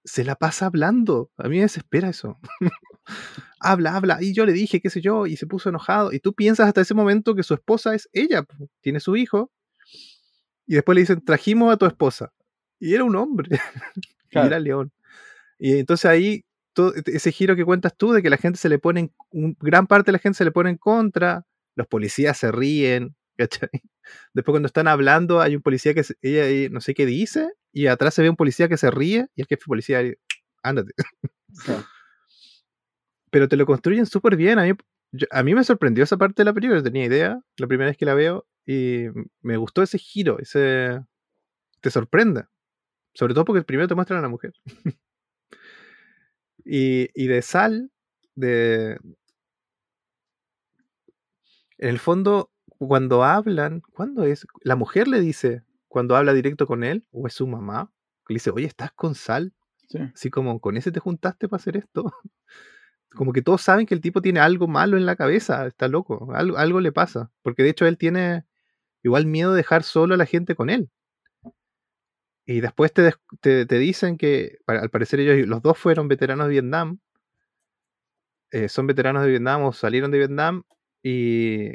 Speaker 1: Se la pasa hablando. A mí me desespera eso. habla, habla. Y yo le dije, qué sé yo, y se puso enojado. Y tú piensas hasta ese momento que su esposa es ella, tiene su hijo. Y después le dicen, trajimos a tu esposa. Y era un hombre. Claro. y era león. Y entonces ahí, todo ese giro que cuentas tú de que la gente se le pone, en, gran parte de la gente se le pone en contra, los policías se ríen, ¿cachai? Después cuando están hablando hay un policía que se, ella no sé qué dice y atrás se ve un policía que se ríe y el jefe policía ándate. Sí. Pero te lo construyen súper bien. A mí, yo, a mí me sorprendió esa parte de la película, no tenía idea la primera vez que la veo y me gustó ese giro, ese te sorprende. Sobre todo porque primero te muestran a la mujer. y, y de Sal, de... En el fondo, cuando hablan, ¿cuándo es? La mujer le dice, cuando habla directo con él, o es su mamá, le dice, oye, ¿estás con Sal? Sí. Así como, ¿con ese te juntaste para hacer esto? Como que todos saben que el tipo tiene algo malo en la cabeza, está loco, algo, algo le pasa. Porque de hecho él tiene igual miedo de dejar solo a la gente con él. Y después te, te, dicen que, al parecer ellos, los dos fueron veteranos de Vietnam. Eh, son veteranos de Vietnam o salieron de Vietnam. Y,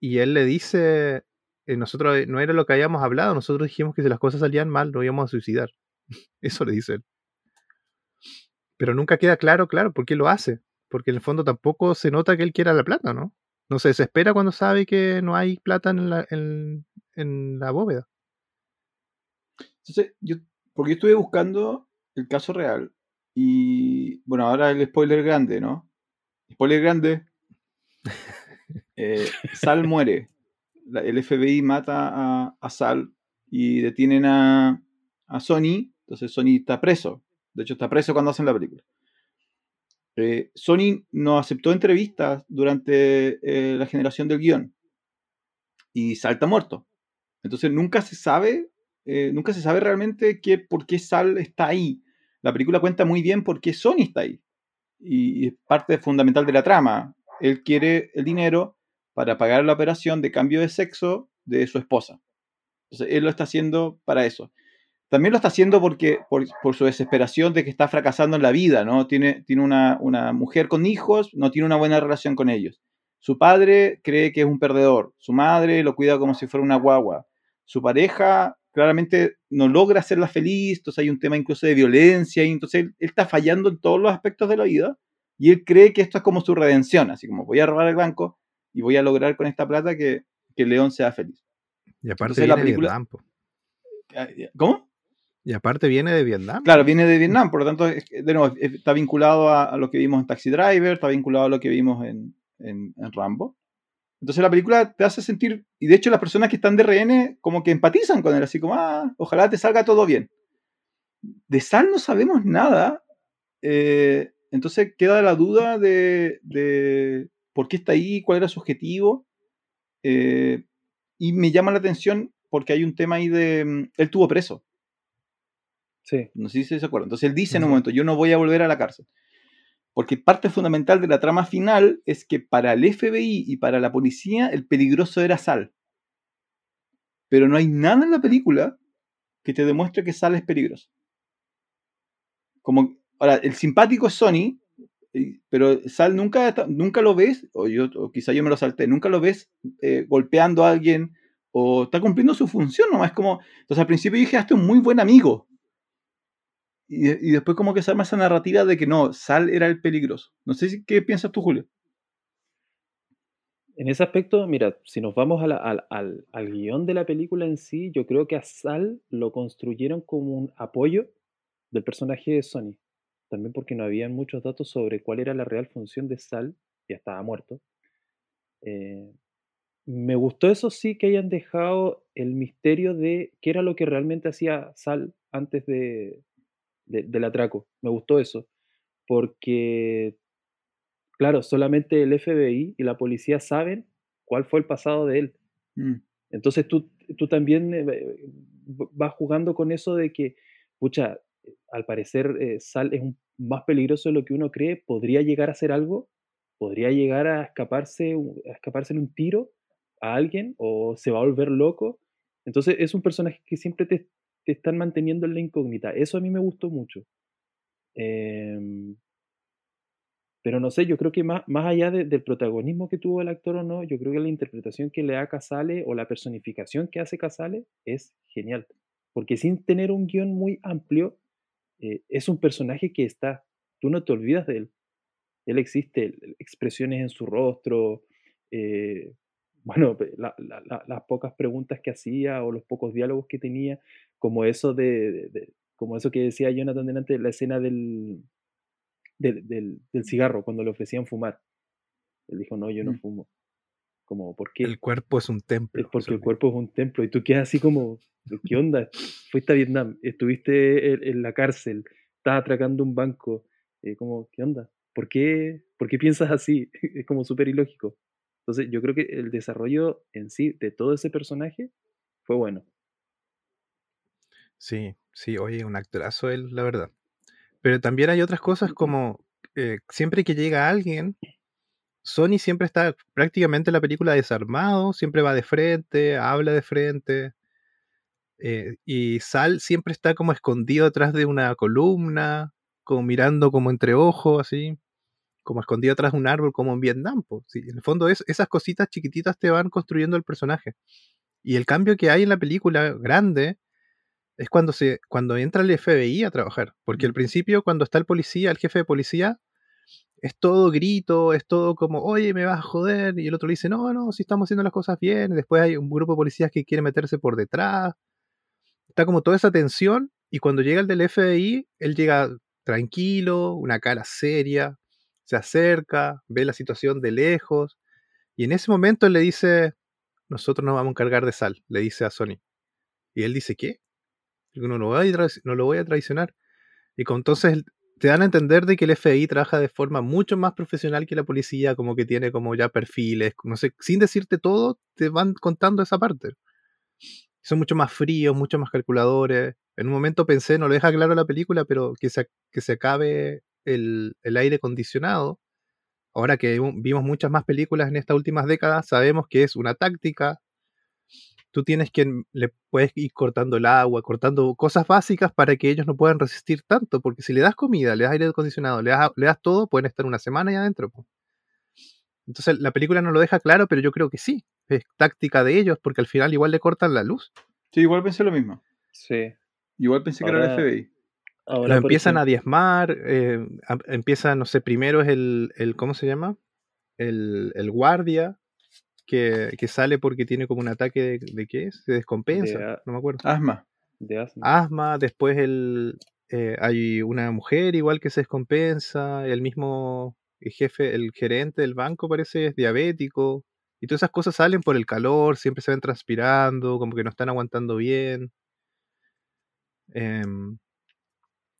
Speaker 1: y él le dice, eh, nosotros no era lo que habíamos hablado, nosotros dijimos que si las cosas salían mal, no íbamos a suicidar. Eso le dice él. Pero nunca queda claro, claro, por qué lo hace. Porque en el fondo tampoco se nota que él quiera la plata, ¿no? No se desespera cuando sabe que no hay plata en la, en, en la bóveda.
Speaker 3: Entonces, yo, porque yo estuve buscando el caso real y, bueno, ahora el spoiler grande, ¿no? Spoiler grande. Eh, Sal muere. La, el FBI mata a, a, Sal y detienen a, a Sony. Entonces Sony está preso. De hecho, está preso cuando hacen la película. Eh, Sony no aceptó entrevistas durante eh, la generación del guion y salta muerto. Entonces nunca se sabe, eh, nunca se sabe realmente qué, por qué Sal está ahí. La película cuenta muy bien por qué Sony está ahí. Y, es parte fundamental de la trama. Él quiere el dinero para pagar la operación de cambio de sexo de su esposa. Él lo está haciendo para eso también lo está haciendo porque, por, por, su desesperación de que está fracasando en la vida, ¿no? Tiene, tiene una, una, mujer con hijos, no tiene una buena relación con ellos. Su padre cree que es un perdedor, su madre lo cuida como si fuera una guagua, su pareja claramente no logra hacerla feliz, entonces hay un tema incluso de violencia, y entonces él, él está fallando en todos los aspectos de la vida, y él cree que esto es como su redención, así como voy a robar el banco y voy a lograr con esta plata que, que León sea feliz.
Speaker 1: Y aparte entonces, la película...
Speaker 3: ¿Cómo?
Speaker 1: Y aparte viene de Vietnam.
Speaker 3: Claro, viene de Vietnam, por lo tanto, de nuevo, está vinculado a, a, lo que vimos en Taxi Driver, está vinculado a lo que vimos en, en, en, Rambo. Entonces la película te hace sentir, y de hecho las personas que están de RN como que empatizan con él, así como, ah, ojalá te salga todo bien. De Sal no sabemos nada, eh, entonces queda la duda de, de por qué está ahí, cuál era su objetivo. Eh, y me llama la atención porque hay un tema ahí de... mm, Él tuvo preso.
Speaker 2: Sí.
Speaker 3: No sé si se acuerdan. Entonces él dice en un momento, yo no voy a volver a la cárcel. Porque parte fundamental de la trama final es que para el FBI y para la policía el peligroso era Sal. Pero no hay nada en la película que te demuestre que Sal es peligroso. Como, ahora, el simpático es Sony, pero Sal nunca, nunca lo ves, o, yo, o quizá yo me lo salté, nunca lo ves eh, golpeando a alguien o está cumpliendo su función nomás. Es como, entonces al principio dije, ah, este es un muy buen amigo. Y, y después como que se arma esa narrativa de que no, Sal era el peligroso. No sé si, qué piensas tú, Julio.
Speaker 2: En ese aspecto, mira, si nos vamos al, al- al guion de la película en sí, yo creo que a Sal lo construyeron como un apoyo del personaje de Sony. También porque no habían muchos datos sobre cuál era la real función de Sal, ya estaba muerto. Eh, me gustó eso sí que hayan dejado el misterio de qué era lo que realmente hacía Sal antes de, de- del atraco. Me gustó eso. Porque claro, solamente el FBI y la policía saben cuál fue el pasado de él.
Speaker 3: Mm,
Speaker 2: Entonces tú, tú también eh, vas jugando con eso de que, pucha, eh, al parecer eh, Sal es un- más peligroso de lo que uno cree, podría llegar a hacer algo, podría llegar a escaparse, a escaparse en un tiro a alguien o se va a volver loco. Entonces es un personaje que siempre te, te están manteniendo en la incógnita. Eso a mí me gustó mucho. Em, pero no sé, yo creo que más, más allá de- del protagonismo que tuvo el actor o no, yo creo que la interpretación que le da Casale o la personificación que hace Casale es genial. Porque sin tener un guion muy amplio, eh, es un personaje que está, tú no te olvidas de él. Él existe, expresiones en su rostro, eh, bueno, las pocas preguntas que hacía o los pocos diálogos que tenía, como eso de, de- de- como eso que decía Jonathan delante, la escena del, del, del- del cigarro, cuando le ofrecían fumar. Él dijo, no, yo no
Speaker 3: Mm.
Speaker 2: fumo. Como, ¿por qué?
Speaker 1: El cuerpo es un templo.
Speaker 2: Es porque el cuerpo es un templo y tú quedas así como, ¿qué onda? Fuiste a Vietnam, estuviste en, en la cárcel, estás atracando un banco, eh, como, ¿qué onda? ¿Por qué, ¿Por qué piensas así? Es como súper ilógico. Entonces yo creo que el desarrollo en sí de todo ese personaje fue bueno.
Speaker 1: Sí, sí, oye, un actorazo él, la verdad. Pero también hay otras cosas como eh, siempre que llega alguien, Sony siempre está prácticamente en la película desarmado, siempre va de frente, habla de frente. eh, y Sal siempre está como escondido atrás de una columna, como mirando como entre ojos, así, como escondido atrás de un árbol, como en Vietnam. po. Sí, en el fondo es, esas cositas chiquititas te van construyendo el personaje. Y el cambio que hay en la película grande es cuando se cuando entra el FBI a trabajar, porque al principio cuando está el policía, el jefe de policía, es todo grito, es todo como, oye, me vas a joder, y el otro le dice, no, no, si estamos haciendo las cosas bien, después hay un grupo de policías que quiere meterse por detrás, está como toda esa tensión, y cuando llega el del FBI, él llega tranquilo, una cara seria, se acerca, ve la situación de lejos, y en ese momento él le dice, nosotros nos vamos a encargar de Sal, le dice a Sony. Y él dice, ¿qué? No lo voy a, no lo voy a traicionar. Y con, entonces te dan a entender de que el FBI trabaja de forma mucho más profesional que la policía, como que tiene como ya perfiles, no sé, sin decirte todo, te van contando esa parte. Son mucho más fríos, mucho más calculadores. En un momento pensé, no lo deja claro la película, pero que se, que se acabe el, el aire acondicionado. Ahora que vimos muchas más películas en estas últimas décadas, sabemos que es una táctica tú tienes que le puedes ir cortando el agua, cortando cosas básicas para que ellos no puedan resistir tanto, porque si le das comida, le das aire acondicionado, le das, le das todo, pueden estar una semana ahí adentro. Entonces la película no lo deja claro, pero yo creo que sí, es táctica de ellos, porque al final igual le cortan la luz.
Speaker 3: Sí, igual pensé lo mismo.
Speaker 2: Sí.
Speaker 3: Igual pensé que era el FBI.
Speaker 2: Ahora,
Speaker 1: Lo empiezan a diezmar, eh, a- empieza, no sé, primero es el, el ¿cómo se llama? El, el guardia, que, que sale porque tiene como un ataque de, ¿de qué es? Se descompensa,
Speaker 2: De
Speaker 1: no me acuerdo.
Speaker 3: Asma.
Speaker 2: de asma.
Speaker 1: asma, después el, eh, hay una mujer igual que se descompensa, el mismo jefe, el gerente del banco parece es diabético, y todas esas cosas salen por el calor, siempre se ven transpirando, como que no están aguantando bien. Em,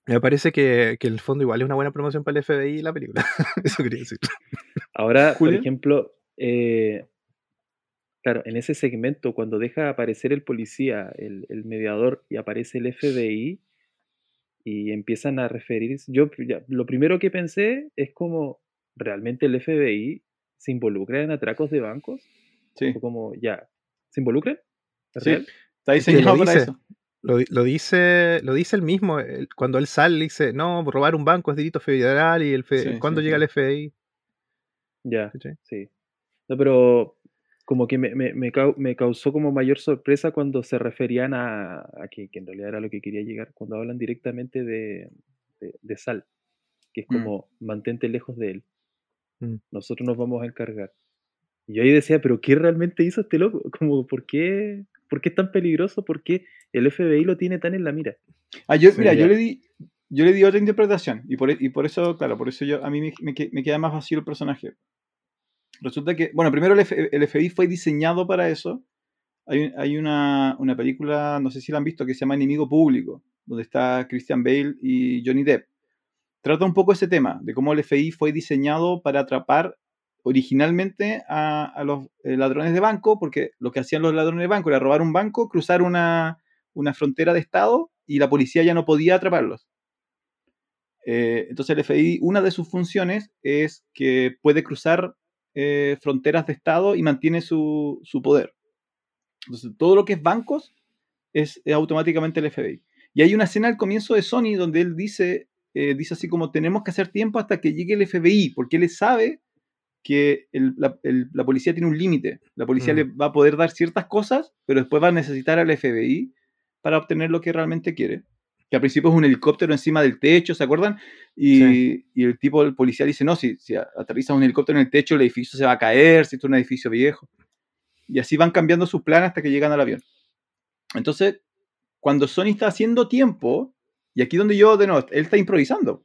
Speaker 1: me parece que, que en el fondo igual es una buena promoción para el FBI la película, eso quería decir.
Speaker 2: Ahora, por ejemplo, eh, claro, en ese segmento, cuando deja aparecer el policía, el, el mediador, y aparece el FBI, y empiezan a referirse, yo ya- lo primero que pensé es como, ¿realmente el FBI se involucra en atracos de bancos?
Speaker 3: Sí,
Speaker 2: O como, ya, ¿se involucran? ¿Es
Speaker 3: Sí. está
Speaker 1: Es que
Speaker 3: diseñado
Speaker 1: lo
Speaker 3: para
Speaker 1: dice.
Speaker 3: eso.
Speaker 1: Lo, di- lo dice lo dice él mismo. cuando él sale, dice, no, robar un banco es delito federal y el F-
Speaker 3: Sí,
Speaker 1: ¿cuándo
Speaker 3: sí,
Speaker 1: llega
Speaker 3: sí.
Speaker 1: el FBI?
Speaker 2: Ya, sí. No, pero como que me, me- me me causó como mayor sorpresa cuando se referían a, a que, que en realidad era lo que quería llegar, cuando hablan directamente de, de, de Sal, que es
Speaker 3: Mm.
Speaker 2: como mantente lejos de él.
Speaker 1: Mm.
Speaker 2: Nosotros nos vamos a encargar. Y yo ahí decía, pero ¿qué realmente hizo este loco? Como, ¿por qué, ¿por qué es tan peligroso? ¿Por qué el FBI lo tiene tan en la mira?
Speaker 3: Ah, yo, mira, yo le di, yo le di otra interpretación y por, y por eso, claro, por eso yo a mí me queda más vacío el personaje. Resulta que, bueno, primero el, F- FBI fue diseñado para eso. Hay, hay una, una película, no sé si la han visto, que se llama Enemigo Público, donde está Christian Bale y Johnny Depp. Trata un poco ese tema, de cómo el FBI fue diseñado para atrapar originalmente a, a los eh, ladrones de banco, porque lo que hacían los ladrones de banco era robar un banco, cruzar una, una frontera de estado y la policía ya no podía atraparlos. Eh, entonces el FBI, una de sus funciones es que puede cruzar eh, fronteras de estado y mantiene su, su poder. Entonces todo lo que es bancos es, es automáticamente el FBI. Y hay una escena al comienzo de Sony donde él dice, eh, dice así como tenemos que hacer tiempo hasta que llegue el FBI, porque él sabe que el- la, el- la policía tiene un límite. La policía
Speaker 1: Mm.
Speaker 3: le va a poder dar ciertas cosas, pero después va a necesitar al FBI para obtener lo que realmente quiere. Que al principio es un helicóptero encima del techo, ¿se acuerdan? Y,
Speaker 1: Sí.
Speaker 3: y el tipo, el policía dice, no, si, si aterriza un helicóptero en el techo, el edificio se va a caer, si esto es un edificio viejo. Y así van cambiando sus planes hasta que llegan al avión. Entonces, cuando Sony está haciendo tiempo, y aquí donde yo, de nuevo, él está improvisando.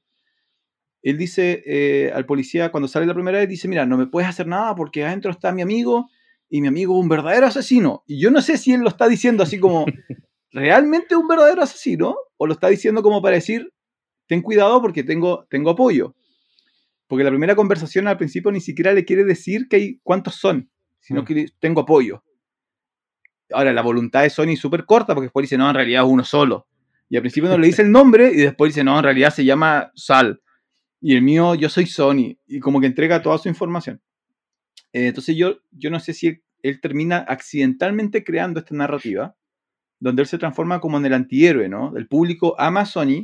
Speaker 3: Él dice eh, al policía, cuando sale la primera vez, dice, mira, no me puedes hacer nada porque adentro está mi amigo y mi amigo es un verdadero asesino. Y yo no sé si él lo está diciendo así como, ¿realmente un verdadero asesino? O lo está diciendo como para decir, ten cuidado porque tengo, tengo apoyo. Porque la primera conversación al principio ni siquiera le quiere decir que hay, cuántos son, sino
Speaker 1: Mm.
Speaker 3: que tengo apoyo. Ahora, la voluntad de Sony es súper corta porque después dice, no, en realidad es uno solo. Y al principio no le dice el nombre y después dice, no, en realidad se llama Sal. Y el mío, yo soy Sony. Y como que entrega toda su información. Eh, entonces yo, yo no sé si él, él termina accidentalmente creando esta narrativa donde él se transforma como en el antihéroe, ¿no? El público ama a Sony,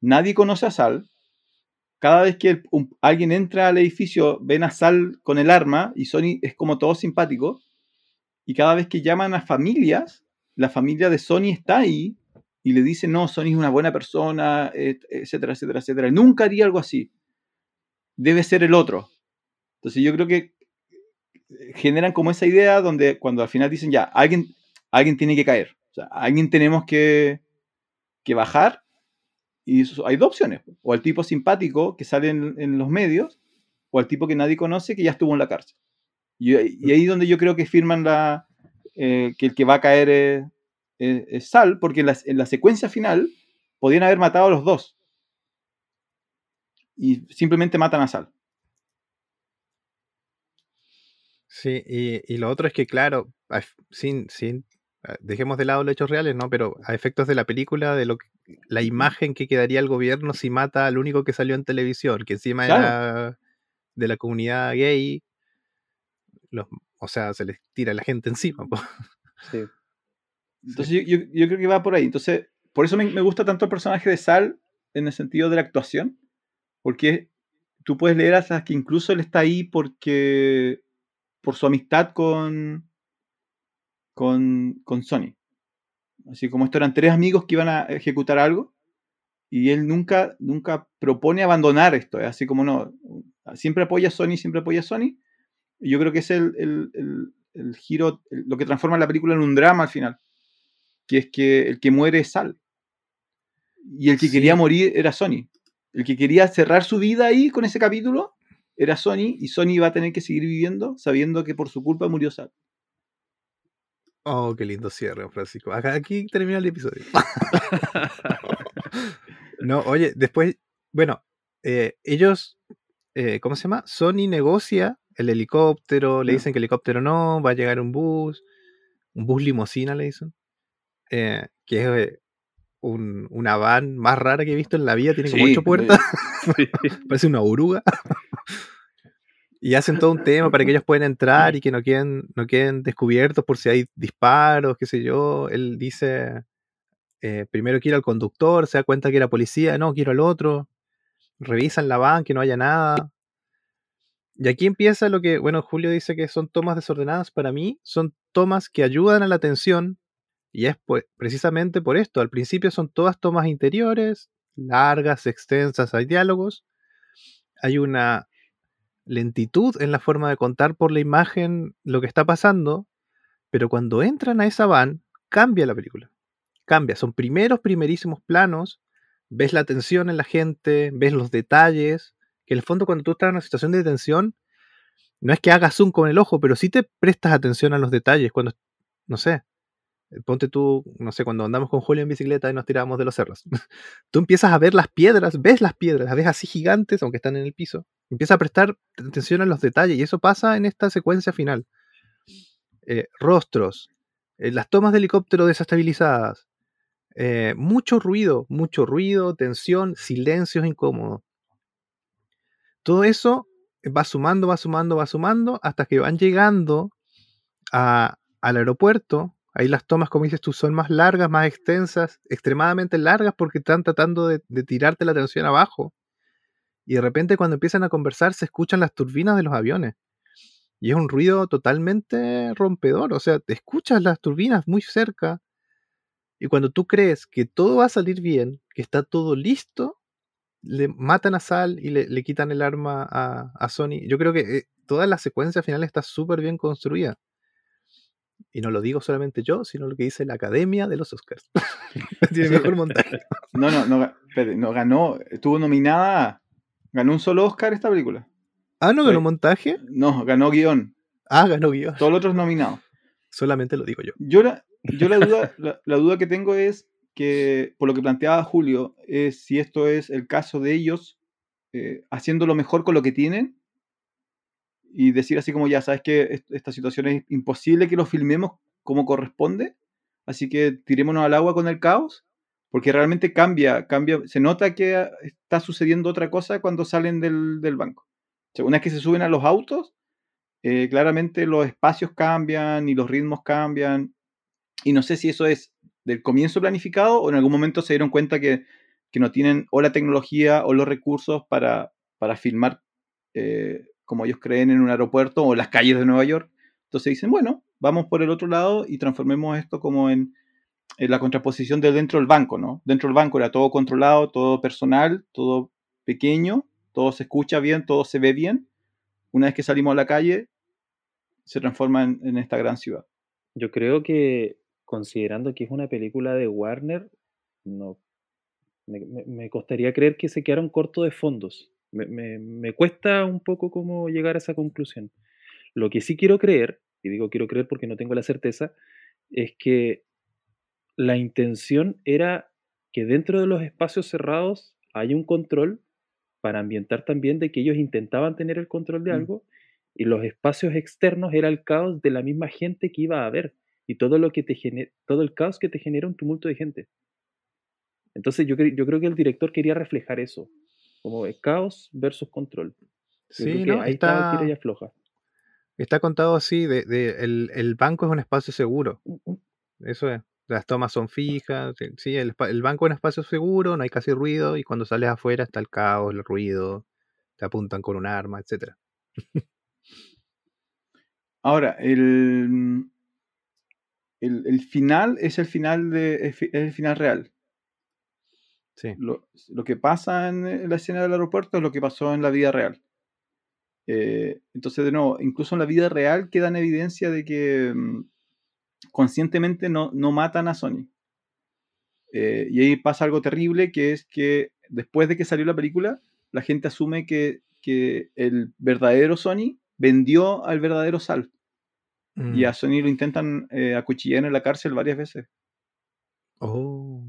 Speaker 3: nadie conoce a Sal. Cada vez que alguien entra al edificio, ven a Sal con el arma y Sony es como todo simpático. Y cada vez que llaman a familias, la familia de Sony está ahí y le dicen, no, Sony es una buena persona, et- etcétera, etcétera, etcétera. Nunca haría algo así. Debe ser el otro. Entonces yo creo que eh, generan como esa idea donde cuando al final dicen, ya, alguien, alguien tiene que caer. O sea, alguien tenemos que, que bajar. Y hay dos opciones. O al tipo simpático que sale en, los medios, o al tipo que nadie conoce que ya estuvo en la cárcel. Y, ahí es donde yo creo que firman la, eh, que el que va a caer es, Sal, porque en la, en la secuencia final podían haber matado a los dos. Y simplemente matan a Sal.
Speaker 1: Sí, y, y lo otro es que, claro, sin, sin, dejemos de lado los hechos reales, ¿no? Pero a efectos de la película, de lo que- la imagen que quedaría el gobierno si mata al único que salió en televisión, que encima
Speaker 3: Claro.
Speaker 1: era de la comunidad gay, los, o sea, se les tira la gente encima. po.
Speaker 2: Sí.
Speaker 3: Entonces yo, yo- yo creo que va por ahí. Entonces, por eso me, me gusta tanto el personaje de Sal en el sentido de la actuación, porque tú puedes leer hasta que incluso él está ahí porque por su amistad con, con, con Sony. Así como estos eran tres amigos que iban a ejecutar algo y él nunca, nunca propone abandonar esto. ¿eh? Así como no, siempre apoya a Sony, siempre apoya a Sony. Y yo creo que es el, el- el- el giro, lo que transforma la película en un drama al final. Que es que el que muere es Sal. Y el que
Speaker 1: Sí.
Speaker 3: quería morir era Sony. El que quería cerrar su vida ahí con ese capítulo era Sony. Y Sony va a tener que seguir viviendo sabiendo que por su culpa murió Sal.
Speaker 1: Oh, qué lindo cierre, Francisco. Acá, aquí termina el episodio. no, oye, después, bueno, eh, ellos, eh, ¿cómo se llama? Sony negocia el helicóptero, le dicen que el helicóptero no, va a llegar un bus, un bus limusina le dicen, eh, que es un- una van más rara que he visto en la vida, tiene como
Speaker 3: Sí,
Speaker 1: ocho puertas,
Speaker 2: Sí.
Speaker 1: parece una oruga. Y hacen todo un tema para que ellos puedan entrar y que no queden, no queden descubiertos por si hay disparos, qué sé yo. Él dice, eh, primero quiero al conductor, se da cuenta que era policía, no, quiero al otro. Revisan la van, que no haya nada. Y aquí empieza lo que, bueno, Julio dice que son tomas desordenadas. Para mí, son tomas que ayudan a la atención. Y es pues, precisamente por esto. Al principio son todas tomas interiores, largas, extensas, hay diálogos. Hay una lentitud en la forma de contar por la imagen lo que está pasando. Pero cuando entran a esa van, cambia la película. Cambia. Son primeros, primerísimos planos. Ves la tensión en la gente, ves los detalles. Que en el fondo, cuando tú estás en una situación de tensión, no es que hagas zoom con el ojo, pero sí te prestas atención a los detalles. Cuando, no sé, ponte tú, no sé, cuando andamos con Julio en bicicleta y nos tirábamos de los cerros. tú empiezas a ver las piedras, ves las piedras, las ves así gigantes, aunque están en el piso. Empiezas a prestar atención a los detalles y eso pasa en esta secuencia final. Eh, rostros, eh, las tomas de helicóptero desestabilizadas, eh, mucho ruido, mucho ruido, tensión, silencios incómodos. Todo eso va sumando, va sumando, va sumando, hasta que van llegando a- al aeropuerto. Ahí las tomas, como dices tú, son más largas, más extensas, extremadamente largas porque están tratando de, de tirarte la atención abajo. Y de repente cuando empiezan a conversar se escuchan las turbinas de los aviones. Y es un ruido totalmente rompedor. O sea, te escuchas las turbinas muy cerca. Y cuando tú crees que todo va a salir bien, que está todo listo, le matan a Sal y le, le quitan el arma a, a Sony. Yo creo que eh, toda la secuencia final está súper bien construida. Y no lo digo solamente yo, sino lo que dice la Academia de los Oscars. Tiene mejor montaje.
Speaker 3: No, no, no, no ganó, estuvo nominada, ganó un solo Oscar esta película.
Speaker 1: Ah, ¿no ganó montaje?
Speaker 3: No, ganó guion,
Speaker 1: Ah, ganó guion.
Speaker 3: todos los otros nominados.
Speaker 1: Solamente lo digo yo.
Speaker 3: Yo la, yo la duda, la, la duda que tengo es que, por lo que planteaba Julio, es si esto es el caso de ellos eh, haciendo lo mejor con lo que tienen y decir así como ya sabes que est- esta situación es imposible que lo filmemos como corresponde, así que tirémonos al agua con el caos, porque realmente cambia, cambia, se nota que está sucediendo otra cosa cuando salen del, del banco. O una vez que se suben a los autos, eh, claramente los espacios cambian y los ritmos cambian. Y no sé si eso es del comienzo planificado o en algún momento se dieron cuenta que, que no tienen o la tecnología o los recursos para, para filmar eh, como ellos creen en un aeropuerto o las calles de Nueva York. Entonces dicen, bueno, vamos por el otro lado y transformemos esto como en la contraposición de dentro del banco, ¿no? Dentro del banco era todo controlado, todo personal, todo pequeño, todo se escucha bien, todo se ve bien. Una vez que salimos a la calle, se transforma en, esta gran ciudad.
Speaker 2: Yo creo que, considerando que es una película de Warner, no me, costaría creer que se quedaron cortos de fondos. Me, me- me cuesta un poco como llegar a esa conclusión. Lo que sí quiero creer, y digo quiero creer porque no tengo la certeza, es que la intención era que dentro de los espacios cerrados hay un control para ambientar también de que ellos intentaban tener el control de
Speaker 3: Mm.
Speaker 2: algo y los espacios externos era el caos de la misma gente que iba a ver y todo lo que te todo el caos que te genera un tumulto de gente. Entonces yo, yo creo que el director quería reflejar eso, como el caos versus control. Yo
Speaker 1: Sí, ¿no?
Speaker 2: ahí está
Speaker 1: Está,
Speaker 2: tira y afloja.
Speaker 1: está contado así, de, de- el, el banco es un espacio seguro. Eso es. Las tomas son fijas. Sí, el, banco es un espacio seguro, no hay casi ruido, y cuando sales afuera está el caos, el ruido, te apuntan con un arma, etcétera.
Speaker 3: Ahora, el, el, el final es el final de es el final real.
Speaker 1: Sí.
Speaker 3: Lo, lo que pasa en la escena del aeropuerto es lo que pasó en la vida real. Eh, entonces, de nuevo, incluso en la vida real queda en evidencia de que mm, conscientemente no, no matan a Sony. Eh, y ahí pasa algo terrible, que es que después de que salió la película, la gente asume que, que el verdadero Sony vendió al verdadero Sal. Y
Speaker 1: Mm.
Speaker 3: a Sony lo intentan eh, acuchillar en la cárcel varias veces.
Speaker 1: Oh.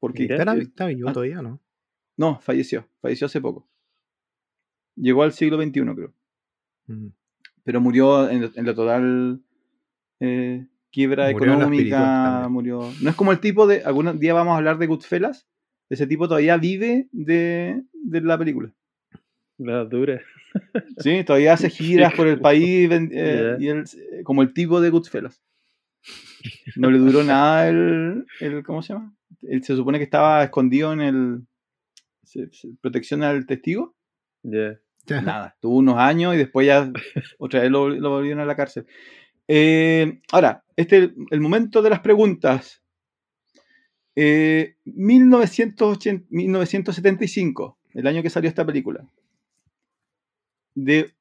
Speaker 3: Porque
Speaker 2: Mira.
Speaker 1: ¿Estará,
Speaker 3: eh,
Speaker 1: está vivo
Speaker 3: ah,
Speaker 1: todavía, no?
Speaker 3: no, falleció. Falleció hace poco. Llegó al siglo XXI, creo.
Speaker 1: Mm.
Speaker 3: Pero murió en, en la total eh, quiebra
Speaker 1: Murió
Speaker 3: económica. Murió. No es como el tipo de. Algún día vamos a hablar de Goodfellas. Ese tipo todavía vive de, de la película.
Speaker 2: La dura.
Speaker 3: Sí, todavía hace giras por el país eh, y él, eh, como el tipo de Goodfellas. No le duró nada el, el- ¿cómo se llama? Él se supone que estaba escondido en el se- se- protección al testigo.
Speaker 2: Ya.
Speaker 3: Nada, tuvo unos años y después ya otra vez lo, lo volvieron a la cárcel. Eh, ahora, este es el, el momento de las preguntas. Eh, 1980 1975, el año que salió esta película. De,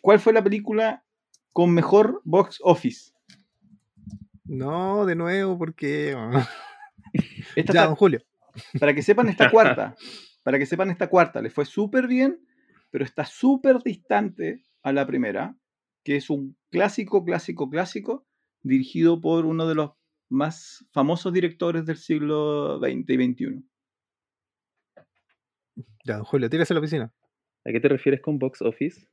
Speaker 3: ¿Cuál fue la película con mejor box office?
Speaker 1: No, de nuevo, porque.
Speaker 3: Esta
Speaker 1: ya,
Speaker 3: está-
Speaker 1: don Julio.
Speaker 3: para que sepan esta cuarta, para que sepan esta cuarta, le fue súper bien, pero está súper distante a la primera, que es un clásico, clásico, clásico, dirigido por uno de los más famosos directores del siglo XX y XXI.
Speaker 1: Ya, don Julio, tírese a la piscina.
Speaker 2: ¿A qué te refieres con box office?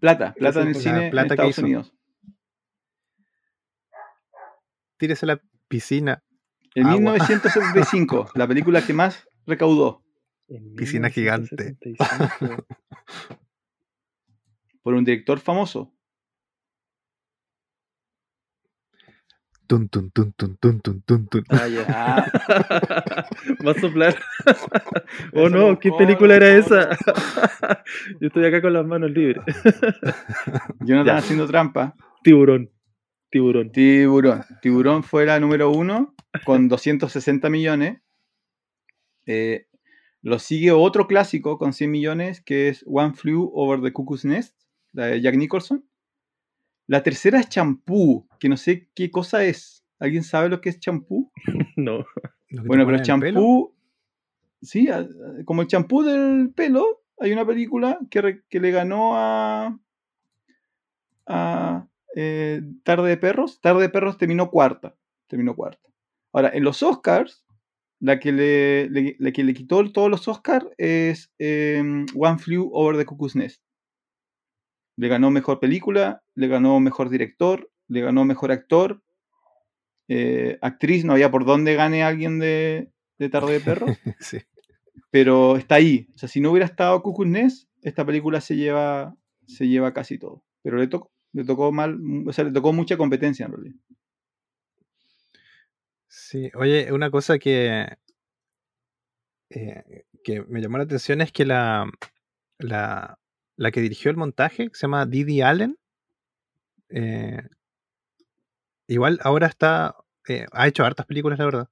Speaker 3: Plata, plata en el cine
Speaker 1: plata
Speaker 3: en Estados. Unidos.
Speaker 1: Tírese a la piscina.
Speaker 3: En
Speaker 1: Agua.
Speaker 3: 1975, la película que más recaudó
Speaker 2: En
Speaker 1: Piscina gigante.
Speaker 2: 1975.
Speaker 3: por un director famoso.
Speaker 1: Tun, tun, tun, tun, tun, tun, tun, tun.
Speaker 2: Ah, ya.
Speaker 3: Ah,
Speaker 2: Va a soplar. oh
Speaker 3: Eso
Speaker 2: no, ¿qué película era esa? Yo estoy acá con las manos libres.
Speaker 3: Jonathan
Speaker 2: Ya.
Speaker 3: haciendo trampa.
Speaker 2: Tiburón. Tiburón.
Speaker 3: Tiburón. Tiburón fue la número uno con 260 millones. Eh, lo sigue otro clásico con 100 millones que es One Flew Over the Cuckoo's Nest, la de Jack Nicholson. La tercera es Champú, que no sé qué cosa es. ¿Alguien sabe lo que es champú?
Speaker 2: No.
Speaker 3: Bueno, pero champú, sí, como el champú del pelo, hay una película que, re- que le ganó a, a eh, Tarde de Perros. Tarde de Perros terminó cuarta. Terminó cuarta. Ahora, en los Oscars, la que le, le- la que le quitó todos los Oscars es em, One Flew Over the Cuckoo's Nest. Le ganó mejor película, le ganó mejor director, le ganó mejor actor. eh, actriz, no había por dónde gane alguien de, de Tarde de Perros
Speaker 1: Sí.
Speaker 3: pero está ahí. O sea, si no hubiera estado Nest, esta película se lleva, se lleva casi todo. Pero le tocó, le tocó mal, o sea, le tocó mucha competencia en realidad.
Speaker 1: Sí, oye, una cosa que, eh, que me llamó la atención es que la, la, la que dirigió el montaje, que se llama Didi Allen, eh, igual ahora está, eh, ha hecho hartas películas, la verdad.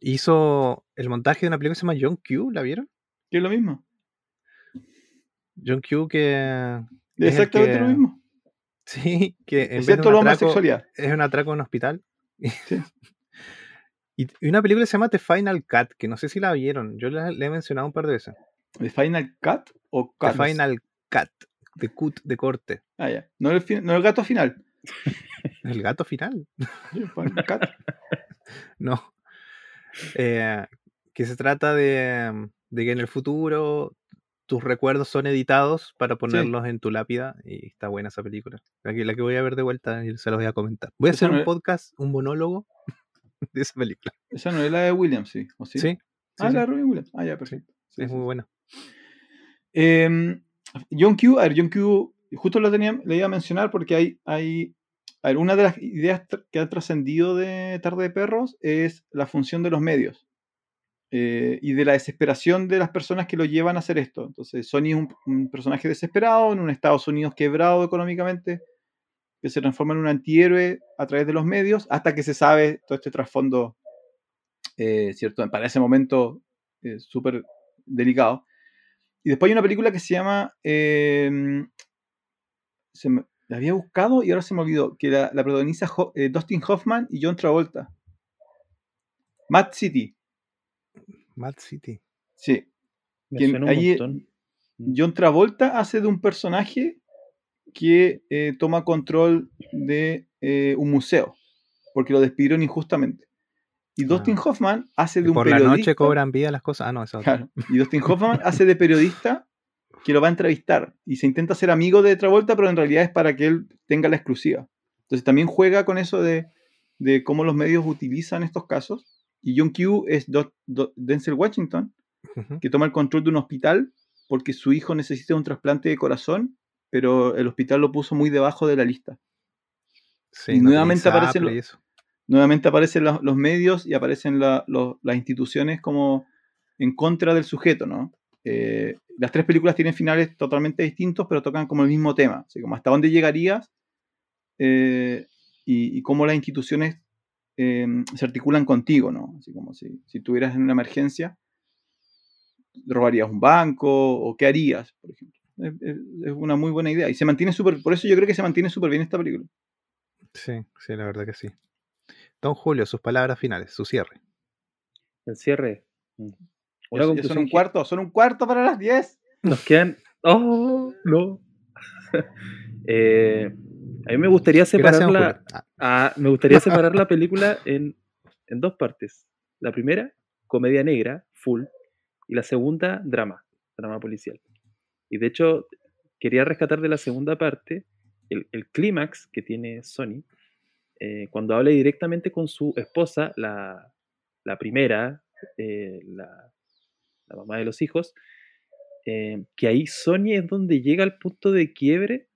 Speaker 1: Hizo el montaje de una película que se llama John Q, ¿la vieron?
Speaker 3: Que es lo mismo.
Speaker 1: John Q que...
Speaker 3: Exactamente
Speaker 1: que-
Speaker 3: lo mismo.
Speaker 1: Sí, que en vez de un atraco- es un atraco en un hospital.
Speaker 3: Sí.
Speaker 1: Y, y una película que se llama The Final Cut, que no sé si la vieron. Yo la, la he mencionado un par de veces.
Speaker 3: ¿The Final Cut o
Speaker 1: The? Final Cut, de cut, de corte.
Speaker 3: Ah, ya. No el, no el gato final.
Speaker 1: El gato final.
Speaker 3: Cut.
Speaker 1: No. Eh, que se trata de, de que en el futuro tus recuerdos son editados para ponerlos en tu lápida. Y está buena esa película. La que, la que voy a ver de vuelta y se los voy a comentar. Voy a hacer
Speaker 3: no
Speaker 1: un
Speaker 3: es-
Speaker 1: podcast, un monólogo de esa película.
Speaker 3: Esa no es la de Williams, sí. ¿O sí?
Speaker 1: Sí. sí,
Speaker 3: ah, la de Robin Williams. Ah, ya, perfecto.
Speaker 1: Es muy buena.
Speaker 3: Eh, John Q, a John Q, justo lo tenía, le iba a mencionar porque hay, hay, a una de las ideas que ha trascendido de Tarde de Perros es la función de los medios eh, y de la desesperación de las personas que lo llevan a hacer esto. Entonces, Sony es un, un personaje desesperado en un Estados Unidos quebrado económicamente que se transforma en un antihéroe a través de los medios hasta que se sabe todo este trasfondo, eh, ¿cierto? Para ese momento eh, súper delicado. Y después hay una película que se llama. eh, se me- la había buscado y ahora se me olvidó. Que la, la protagoniza Ho- eh, Dustin Hoffman y John Travolta. Mad City.
Speaker 1: Mad City.
Speaker 3: Sí.
Speaker 2: Me
Speaker 3: Quien-
Speaker 2: suena un
Speaker 3: ahí-
Speaker 2: montón.
Speaker 3: John Travolta hace de un personaje que eh, toma control de eh, un museo. Porque lo despidieron injustamente. Y Dustin
Speaker 1: Ah.
Speaker 3: Hoffman hace de un
Speaker 1: por la
Speaker 3: periodista.
Speaker 1: noche cobran vida las cosas. Ah, no, otra.
Speaker 3: Claro. Y Dustin Hoffman hace de periodista que lo va a entrevistar y se intenta ser amigo de Travolta, pero en realidad es para que él tenga la exclusiva. Entonces también juega con eso de, de cómo los medios utilizan estos casos. Y John Q es Do- Do- Denzel Washington, que toma el control de un hospital porque su hijo necesita un trasplante de corazón, pero el hospital lo puso muy debajo de la lista.
Speaker 1: Sí,
Speaker 3: Y
Speaker 1: no
Speaker 3: nuevamente aparecen los-
Speaker 1: eso.
Speaker 3: Nuevamente aparecen los, medios y aparecen las instituciones como en contra del sujeto, ¿no? Eh, las tres películas tienen finales totalmente distintos, pero tocan como el mismo tema, así como hasta dónde llegarías eh, y, cómo las instituciones eh, se articulan contigo, ¿no? Así como si, si tuvieras en una emergencia, robarías un banco o qué harías, por ejemplo. Es una muy buena idea y se mantiene súper, por eso yo creo que se mantiene súper bien esta película.
Speaker 1: Sí, sí, la verdad que sí. Don Julio, sus palabras finales, su cierre.
Speaker 2: El cierre. Mm. Una conclusión
Speaker 3: son un cuarto, son un cuarto para las 10.
Speaker 2: Nos quedan. ¡Oh! No. Eh, a mí me gustaría.
Speaker 1: Julio. Ah,
Speaker 2: Ah, me gustaría separar la película en, en dos partes. La primera, comedia negra, full. Y la segunda, drama, drama policial. Y de hecho, quería rescatar de la segunda parte el, el clímax que tiene Sony eh, cuando habla directamente con su esposa, la, la primera, eh, la, la mamá de los hijos, eh, que ahí Sony es donde llega al punto de quiebre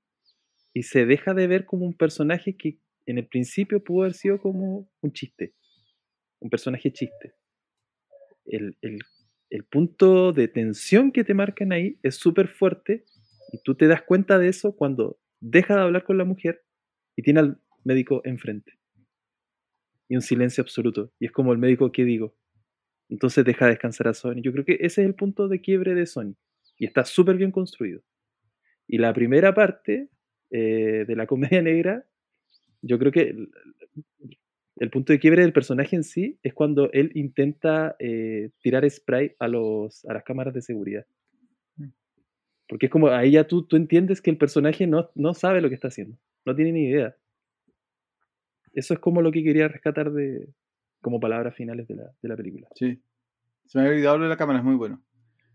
Speaker 2: y se deja de ver como un personaje que en el principio pudo haber sido como un chiste, un personaje chiste. El, el- el punto de tensión que te marcan ahí es súper fuerte y tú te das cuenta de eso cuando deja de hablar con la mujer y tiene al médico enfrente. Y un silencio absoluto. Y es como el médico que digo. Entonces deja descansar a Sony. Yo creo que ese es el punto de quiebre de Sony. Y está súper bien construido. Y la primera parte eh, de la comedia negra, yo creo que el, el punto de quiebre del personaje en sí es cuando él intenta eh, tirar spray a, los, a las cámaras de seguridad. Porque es como, ahí ya tú, tú entiendes que el personaje no, no sabe lo que está haciendo. No tiene ni idea. Eso es como lo que quería rescatar de como palabras finales de la, de la película.
Speaker 3: Sí. Se me había olvidado lo de la cámara, es muy bueno.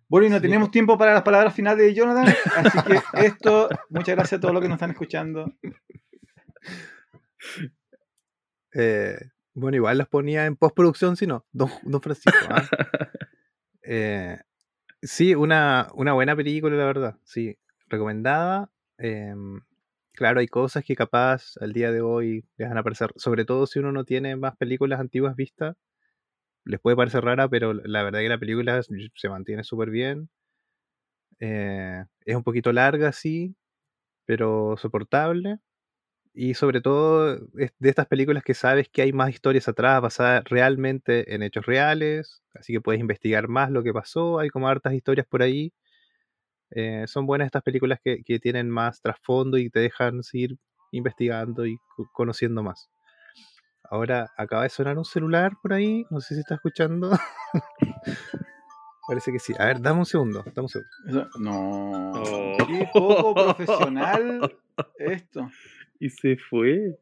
Speaker 3: Bueno, y no
Speaker 1: Sí.
Speaker 3: tenemos tiempo para las palabras finales de Jonathan, así que esto, muchas gracias a todos los que nos están escuchando.
Speaker 1: eh, bueno, igual las ponía en postproducción, si no, Don, don Francisco. ¿ah? Eh, sí, una, una buena película, la verdad. Sí, recomendada. em, claro, hay cosas que capaz al día de hoy les van a parecer, sobre todo si uno no tiene más películas antiguas vistas, les puede parecer rara, pero la verdad que la película se mantiene súper bien. Eh, es un poquito larga, sí, pero soportable. Y sobre todo es de estas películas que sabes que hay más historias atrás basadas realmente en hechos reales, así que puedes investigar más lo que pasó, hay como hartas historias por ahí. Eh, son buenas estas películas que, que tienen más trasfondo y te dejan seguir investigando y co- conociendo más. Ahora acaba de sonar un celular por ahí, no sé si está escuchando. Parece que sí. A ver, dame un segundo, dame un segundo.
Speaker 3: Eso- no.
Speaker 2: Oh.
Speaker 3: Qué poco profesional esto.
Speaker 2: Y se fue.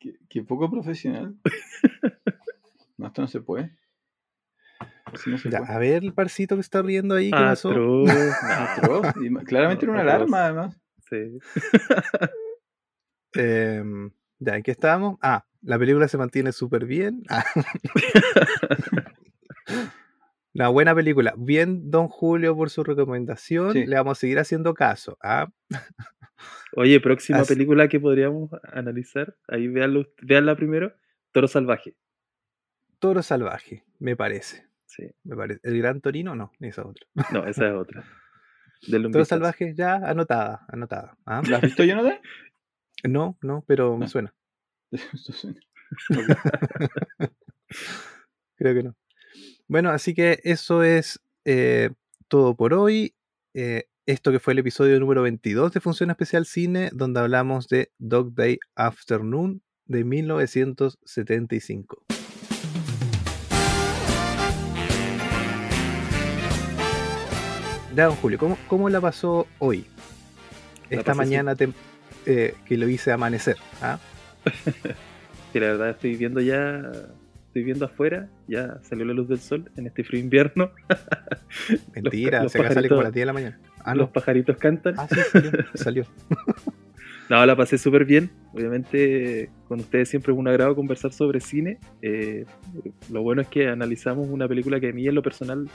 Speaker 3: Qué, qué poco profesional. No, esto no se puede. No
Speaker 1: Ya,
Speaker 3: puede.
Speaker 1: a ver el parcito que está riendo ahí, ¿qué pasó?
Speaker 2: Atroz.
Speaker 3: Atroz, Claramente era una
Speaker 2: Atroz.
Speaker 3: alarma, además.
Speaker 2: Sí.
Speaker 1: Em, ya, ¿en qué estábamos? Ah, la película se mantiene súper bien. Ah. Una buena película. Bien, don Julio, por su recomendación.
Speaker 3: Sí.
Speaker 1: Le vamos a seguir haciendo caso. ¿ah?
Speaker 2: Oye, próxima
Speaker 1: Así-
Speaker 2: película que podríamos analizar. Ahí véanlo, véanla primero. Toro Salvaje.
Speaker 1: Toro Salvaje, me parece.
Speaker 2: Sí.
Speaker 1: Me parece. El Gran Torino, no, esa es otra.
Speaker 2: No, esa es otra.
Speaker 1: Toro
Speaker 2: vistazo.
Speaker 1: Salvaje, ya anotada, anotada. ¿ah?
Speaker 3: ¿La has visto, Jonathan?
Speaker 1: No, no, pero me
Speaker 3: Ah.
Speaker 1: suena.
Speaker 3: Esto suena.
Speaker 1: Creo que no. Bueno, así que eso es eh, todo por hoy. Eh, esto que fue el episodio número 22 de Función Especial Cine, donde hablamos de Dog Day Afternoon de 1975. Ya, don Julio, ¿cómo, cómo la pasó hoy?
Speaker 2: La
Speaker 1: Esta mañana eh, que lo hice amanecer. ¿ah?
Speaker 2: Que la verdad estoy viendo ya. estoy viendo afuera, ya salió la luz del sol en este frío invierno.
Speaker 1: Mentira,
Speaker 2: los
Speaker 1: se acá sale como a las
Speaker 2: pajaritos-
Speaker 1: 10 de la mañana. Ah,
Speaker 2: Los
Speaker 1: no.
Speaker 2: pajaritos cantan.
Speaker 1: Ah, sí, salió. salió.
Speaker 2: No, la pasé súper bien. Obviamente, con ustedes siempre es un agrado conversar sobre cine. Eh, lo bueno es que analizamos una película que a mí en lo personal,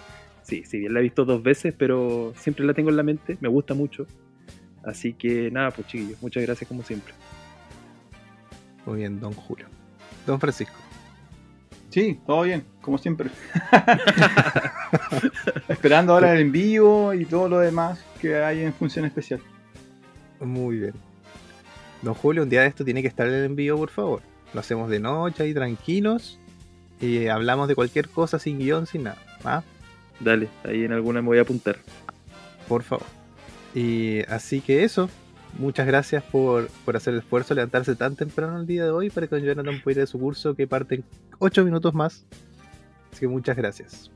Speaker 2: sí, si bien la he visto dos veces, pero siempre la tengo en la mente, me gusta mucho. Así que nada, pues chiquillos, muchas gracias como siempre.
Speaker 1: Muy bien, don Julio. Don Francisco.
Speaker 3: Sí, todo bien, como siempre. Esperando ahora el envío y todo lo demás que hay en función especial.
Speaker 1: Muy bien. Don Julio, un día de esto tiene que estar en el envío, por favor. Lo hacemos de noche ahí tranquilos. Y hablamos de cualquier cosa sin guion, sin nada. ¿ah?
Speaker 2: Dale, ahí en alguna me voy a apuntar.
Speaker 1: Por favor. Y así que eso. Muchas gracias por, por hacer el esfuerzo de levantarse tan temprano el día de hoy para que don Jonathan pueda ir a su curso que parte en 8 minutos más. Así que muchas gracias.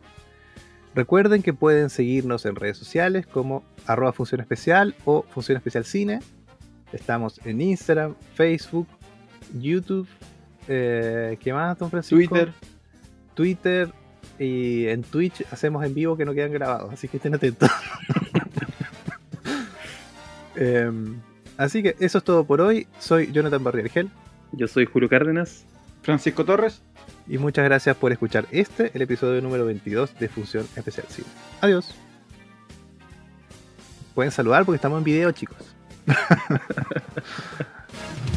Speaker 1: Recuerden que pueden seguirnos en redes sociales como arroba función especial o función especial cine. Estamos en Instagram, Facebook, YouTube. eh, ¿Qué más, don Francisco?
Speaker 3: Twitter,
Speaker 1: Twitter y en Twitch hacemos en vivo que no quedan grabados, así que estén atentos. Em, así que eso es todo por hoy. Soy Jonathan Barriargel
Speaker 2: Yo soy Julio Cárdenas.
Speaker 3: Francisco Torres.
Speaker 1: y muchas gracias por escuchar este, el episodio número 22 de Función Especial Cine. Adiós. Pueden saludar porque estamos en video, chicos.